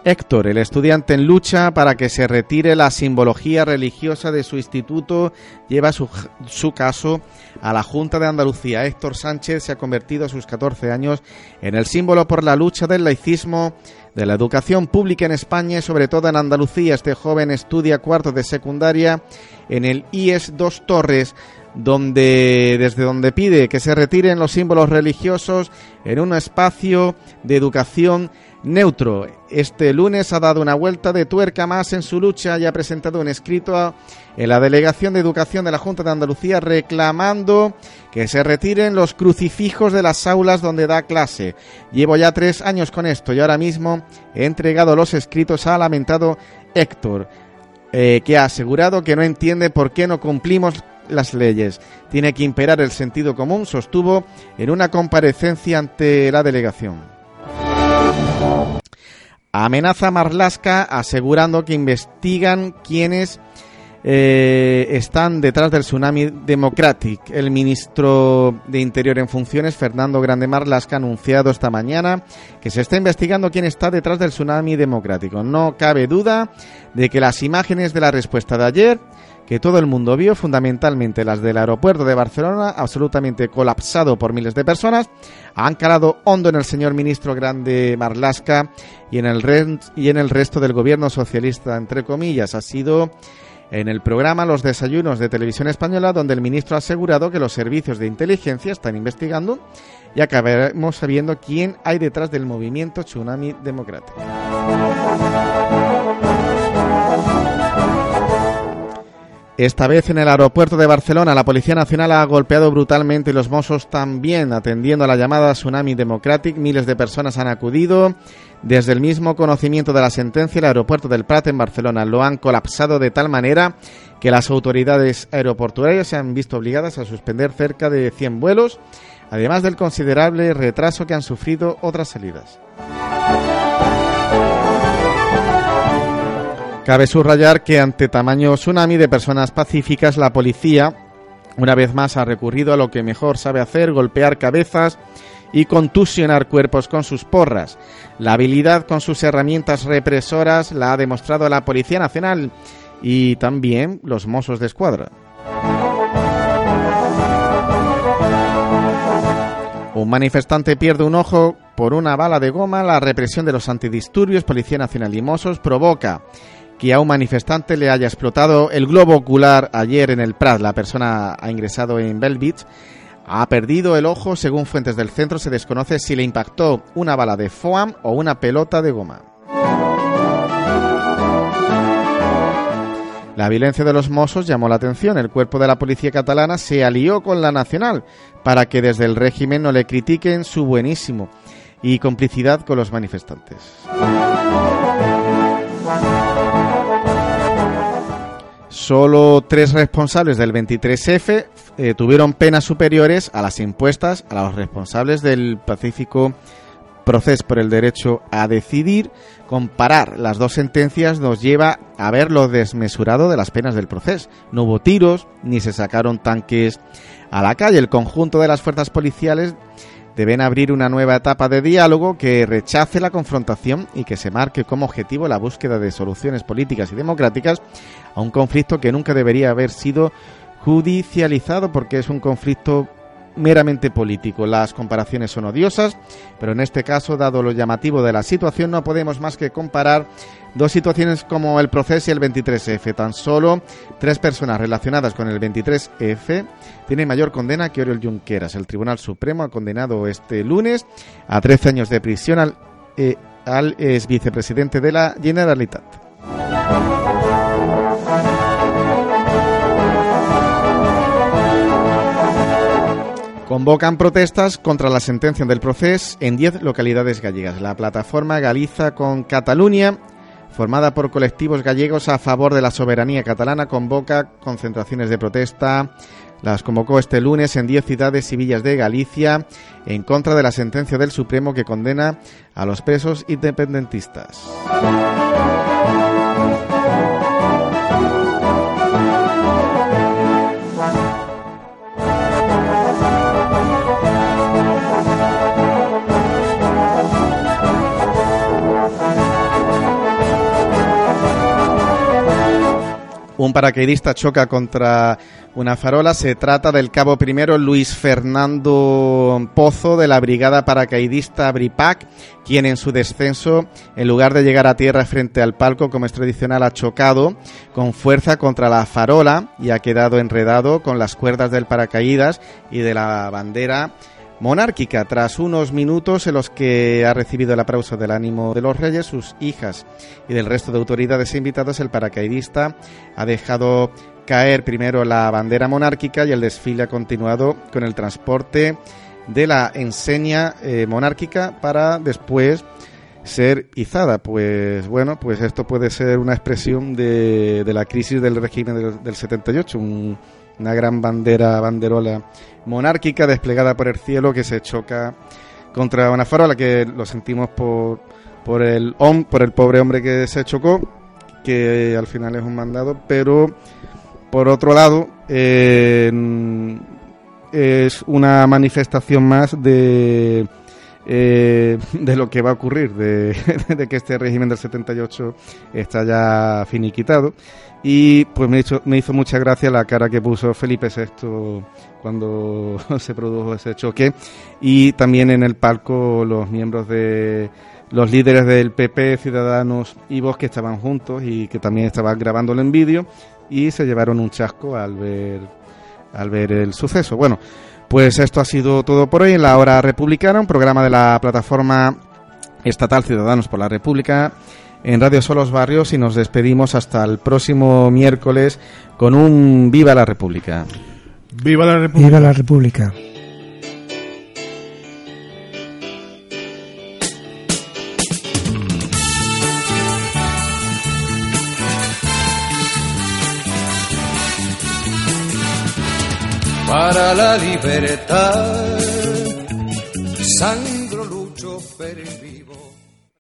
Héctor, el estudiante en lucha para que se retire la simbología religiosa de su instituto, lleva su, caso a la Junta de Andalucía. Héctor Sánchez se ha convertido a sus 14 años en el símbolo por la lucha del laicismo, de la educación pública en España y sobre todo en Andalucía. Este joven estudia cuarto de secundaria en el IES Dos Torres, donde desde donde pide que se retiren los símbolos religiosos en un espacio de educación neutro. Este lunes ha dado una vuelta de tuerca más en su lucha y ha presentado un escrito en la Delegación de Educación de la Junta de Andalucía reclamando que se retiren los crucifijos de las aulas donde da clase. Llevo ya tres años con esto y ahora mismo he entregado los escritos, ha lamentado Héctor, eh, que ha asegurado que no entiende por qué no cumplimos las leyes. Tiene que imperar el sentido común, sostuvo en una comparecencia ante la delegación. Amenaza Marlaska asegurando que investigan quienes eh, están detrás del tsunami Democratic. El ministro de Interior en funciones, Fernando Grande Marlaska, ha anunciado esta mañana que se está investigando quién está detrás del tsunami democrático. No cabe duda de que las imágenes de la respuesta de ayer que todo el mundo vio, fundamentalmente las del aeropuerto de Barcelona, absolutamente colapsado por miles de personas, han calado hondo en el señor ministro Grande Marlasca y en el, y en el resto del gobierno socialista, entre comillas. Ha sido en el programa Los Desayunos de Televisión Española, donde el ministro ha asegurado que los servicios de inteligencia están investigando y acabaremos sabiendo quién hay detrás del movimiento Tsunami Democrático. Esta vez en el aeropuerto de Barcelona, la Policía Nacional ha golpeado brutalmente y los Mossos también, atendiendo a la llamada Tsunami Democratic. Miles de personas han acudido. Desde el mismo conocimiento de la sentencia, el aeropuerto del Prat en Barcelona lo han colapsado de tal manera que las autoridades aeroportuarias se han visto obligadas a suspender cerca de 100 vuelos, además del considerable retraso que han sufrido otras salidas. Cabe subrayar que ante tamaño tsunami de personas pacíficas, la policía una vez más ha recurrido a lo que mejor sabe hacer, golpear cabezas y contusionar cuerpos con sus porras. La habilidad con sus herramientas represoras la ha demostrado la Policía Nacional y también los Mossos de Escuadra. Un manifestante pierde un ojo por una bala de goma. La represión de los antidisturbios, Policía Nacional y Mossos provoca que a un manifestante le haya explotado el globo ocular ayer en el Prat. La persona ha ingresado en Belvitz. Ha perdido el ojo, según fuentes del centro. Se desconoce si le impactó una bala de foam o una pelota de goma. La violencia de los Mossos llamó la atención. El cuerpo de la policía catalana se alió con la nacional para que desde el régimen no le critiquen su buenísimo y complicidad con los manifestantes. Solo tres responsables del 23F eh, tuvieron penas superiores a las impuestas a los responsables del pacífico proceso por el derecho a decidir. Comparar las dos sentencias nos lleva a ver lo desmesurado de las penas del proceso. No hubo tiros, ni se sacaron tanques a la calle. El conjunto de las fuerzas policiales deben abrir una nueva etapa de diálogo que rechace la confrontación y que se marque como objetivo la búsqueda de soluciones políticas y democráticas a un conflicto que nunca debería haber sido judicializado porque es un conflicto meramente político. Las comparaciones son odiosas, pero en este caso, dado lo llamativo de la situación, no podemos más que comparar dos situaciones como el proceso y el 23F. Tan solo tres personas relacionadas con el 23F tienen mayor condena que Oriol Junqueras. El Tribunal Supremo ha condenado este lunes a 13 años de prisión al, eh, ex vicepresidente de la Generalitat. Convocan protestas contra la sentencia del proceso en 10 localidades gallegas. La plataforma Galiza con Cataluña, formada por colectivos gallegos a favor de la soberanía catalana, convoca concentraciones de protesta. Las convocó este lunes en 10 ciudades y villas de Galicia en contra de la sentencia del Supremo que condena a los presos independentistas. Un paracaidista choca contra una farola. Se trata del cabo primero Luis Fernando Pozo de la Brigada Paracaidista Bripac, quien en su descenso, en lugar de llegar a tierra frente al palco como es tradicional, ha chocado con fuerza contra la farola y ha quedado enredado con las cuerdas del paracaídas y de la bandera monárquica. Tras unos minutos en los que ha recibido el aplauso del ánimo de los reyes, sus hijas y del resto de autoridades e invitados, el paracaidista ha dejado caer primero la bandera monárquica y el desfile ha continuado con el transporte de la enseña eh, monárquica para después ser izada. Pues bueno, pues esto puede ser una expresión de, la crisis del régimen del, del 78, un una gran bandera, banderola monárquica desplegada por el cielo que se choca contra una farola que lo sentimos por, por, el, por el pobre hombre que se chocó, que al final es un mandado, pero por otro lado es una manifestación más de... Eh, de lo que va a ocurrir, de, <laughs> de, que este régimen del 78 está ya finiquitado y pues me hizo, me hizo mucha gracia la cara que puso Felipe VI cuando <laughs> se produjo ese choque. Y también en el palco los miembros de los líderes del PP, Ciudadanos y Vox que estaban juntos y que también estaban grabándolo en vídeo y se llevaron un chasco al ver, al ver el suceso. Bueno, pues esto ha sido todo por hoy en la hora republicana, un programa de la plataforma estatal Ciudadanos por la República en Radio Solos Barrios y nos despedimos hasta el próximo miércoles con un Viva la República. Viva la República. Viva la República. Para la libertad, sangro lucho vivo.